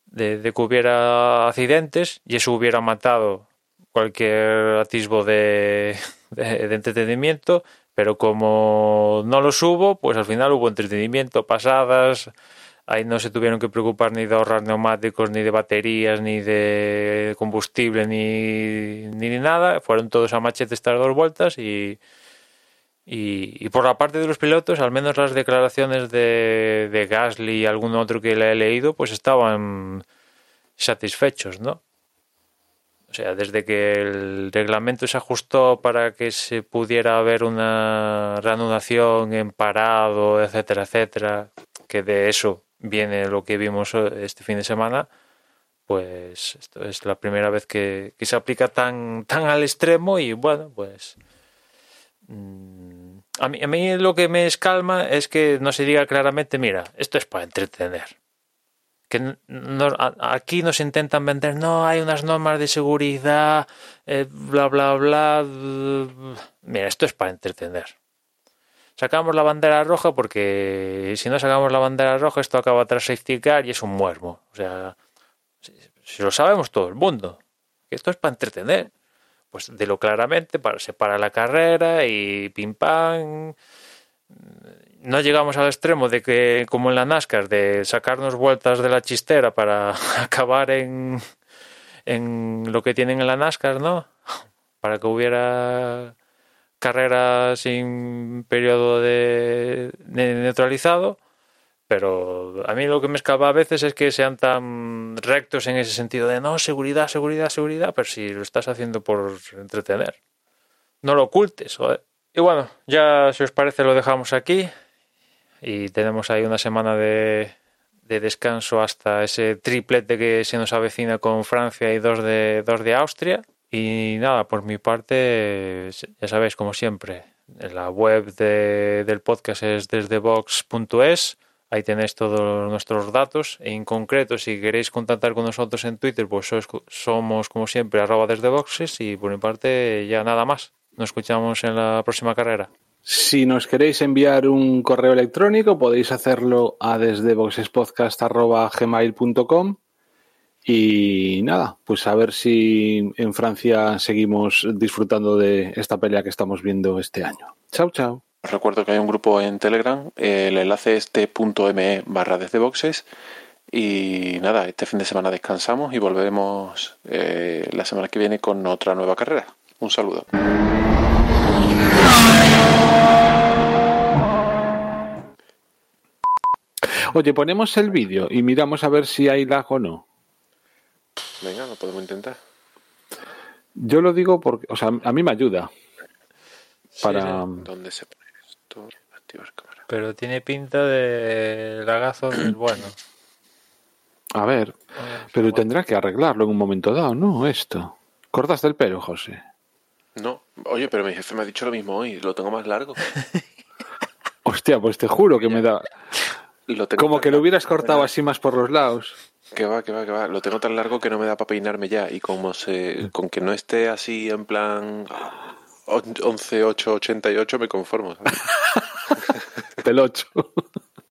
de, que hubiera accidentes y eso hubiera matado cualquier atisbo de entretenimiento, pero como no los hubo, pues al final hubo entretenimiento, pasadas, ahí no se tuvieron que preocupar ni de ahorrar neumáticos, ni de baterías, ni de combustible, ni, ni de nada, fueron todos a machete estas dos vueltas y, y, y por la parte de los pilotos, al menos las declaraciones de, de Gasly y algún otro que le he leído, pues estaban satisfechos, ¿no? O sea, desde que el reglamento se ajustó para que se pudiera haber una reanudación en parado, etcétera, etcétera, que de eso viene lo que vimos este fin de semana, pues esto es la primera vez que, que se aplica tan, tan al extremo y bueno, pues a mí, a mí lo que me escalma es que no se diga claramente, mira, esto es para entretener que aquí nos intentan vender, no, hay unas normas de seguridad, eh, bla, bla, bla. Mira, esto es para entretener. sacamos la bandera roja porque si no sacamos la bandera roja esto acaba tras safety car y es un muermo. O sea, si, lo sabemos todo el mundo, esto es para entretener. Pues de lo claramente, para, se para la carrera y pim pam. No llegamos al extremo de que, como en la NASCAR, de sacarnos vueltas de la chistera para acabar en, en lo que tienen en la NASCAR, ¿no? Para que hubiera carrera sin periodo de, de neutralizado. Pero a mí lo que me escapa a veces es que sean tan rectos en ese sentido de no, seguridad, seguridad, seguridad, pero si lo estás haciendo por entretener. No lo ocultes. Y bueno, ya si os parece lo dejamos aquí. Y tenemos ahí una semana de, de descanso hasta ese triplete que se nos avecina con Francia y dos de, dos de Austria. Y nada, por mi parte, ya sabéis, como siempre, la web de, del podcast es desdebox.es. Ahí tenéis todos nuestros datos. En concreto, si queréis contactar con nosotros en Twitter, pues somos como siempre arroba desde boxes. Y por mi parte, ya nada más. Nos escuchamos en la próxima carrera. Si nos queréis enviar un correo electrónico, podéis hacerlo a desde boxespodcast.gmail.com y nada, pues a ver si en Francia seguimos disfrutando de esta pelea que estamos viendo este año. Chao, chao. Os recuerdo que hay un grupo en Telegram, el enlace es t.me barra desde boxes. Y nada, este fin de semana descansamos y volveremos eh, la semana que viene con otra nueva carrera. Un saludo. Oye, ponemos el vídeo y miramos a ver si hay lag o no. Venga, lo podemos intentar. Yo lo digo porque, o sea, a mí me ayuda. Para... ¿Dónde se pone esto? Activar cámara. Pero tiene pinta de lagazo del bueno. A ver, pero tendrá que arreglarlo en un momento dado, ¿no? Esto. ¿Cortaste el pelo, José? No, oye, pero mi jefe me ha dicho lo mismo hoy, lo tengo más largo. Hostia, pues te juro que me da... Lo tengo Como que lo hubieras cortado así más por los lados. Que va, que va, que va. Lo tengo tan largo que no me da para peinarme ya. Y como se, con que no esté así en plan 11, 8, 88 me conformo. ¿sabes? Pelocho.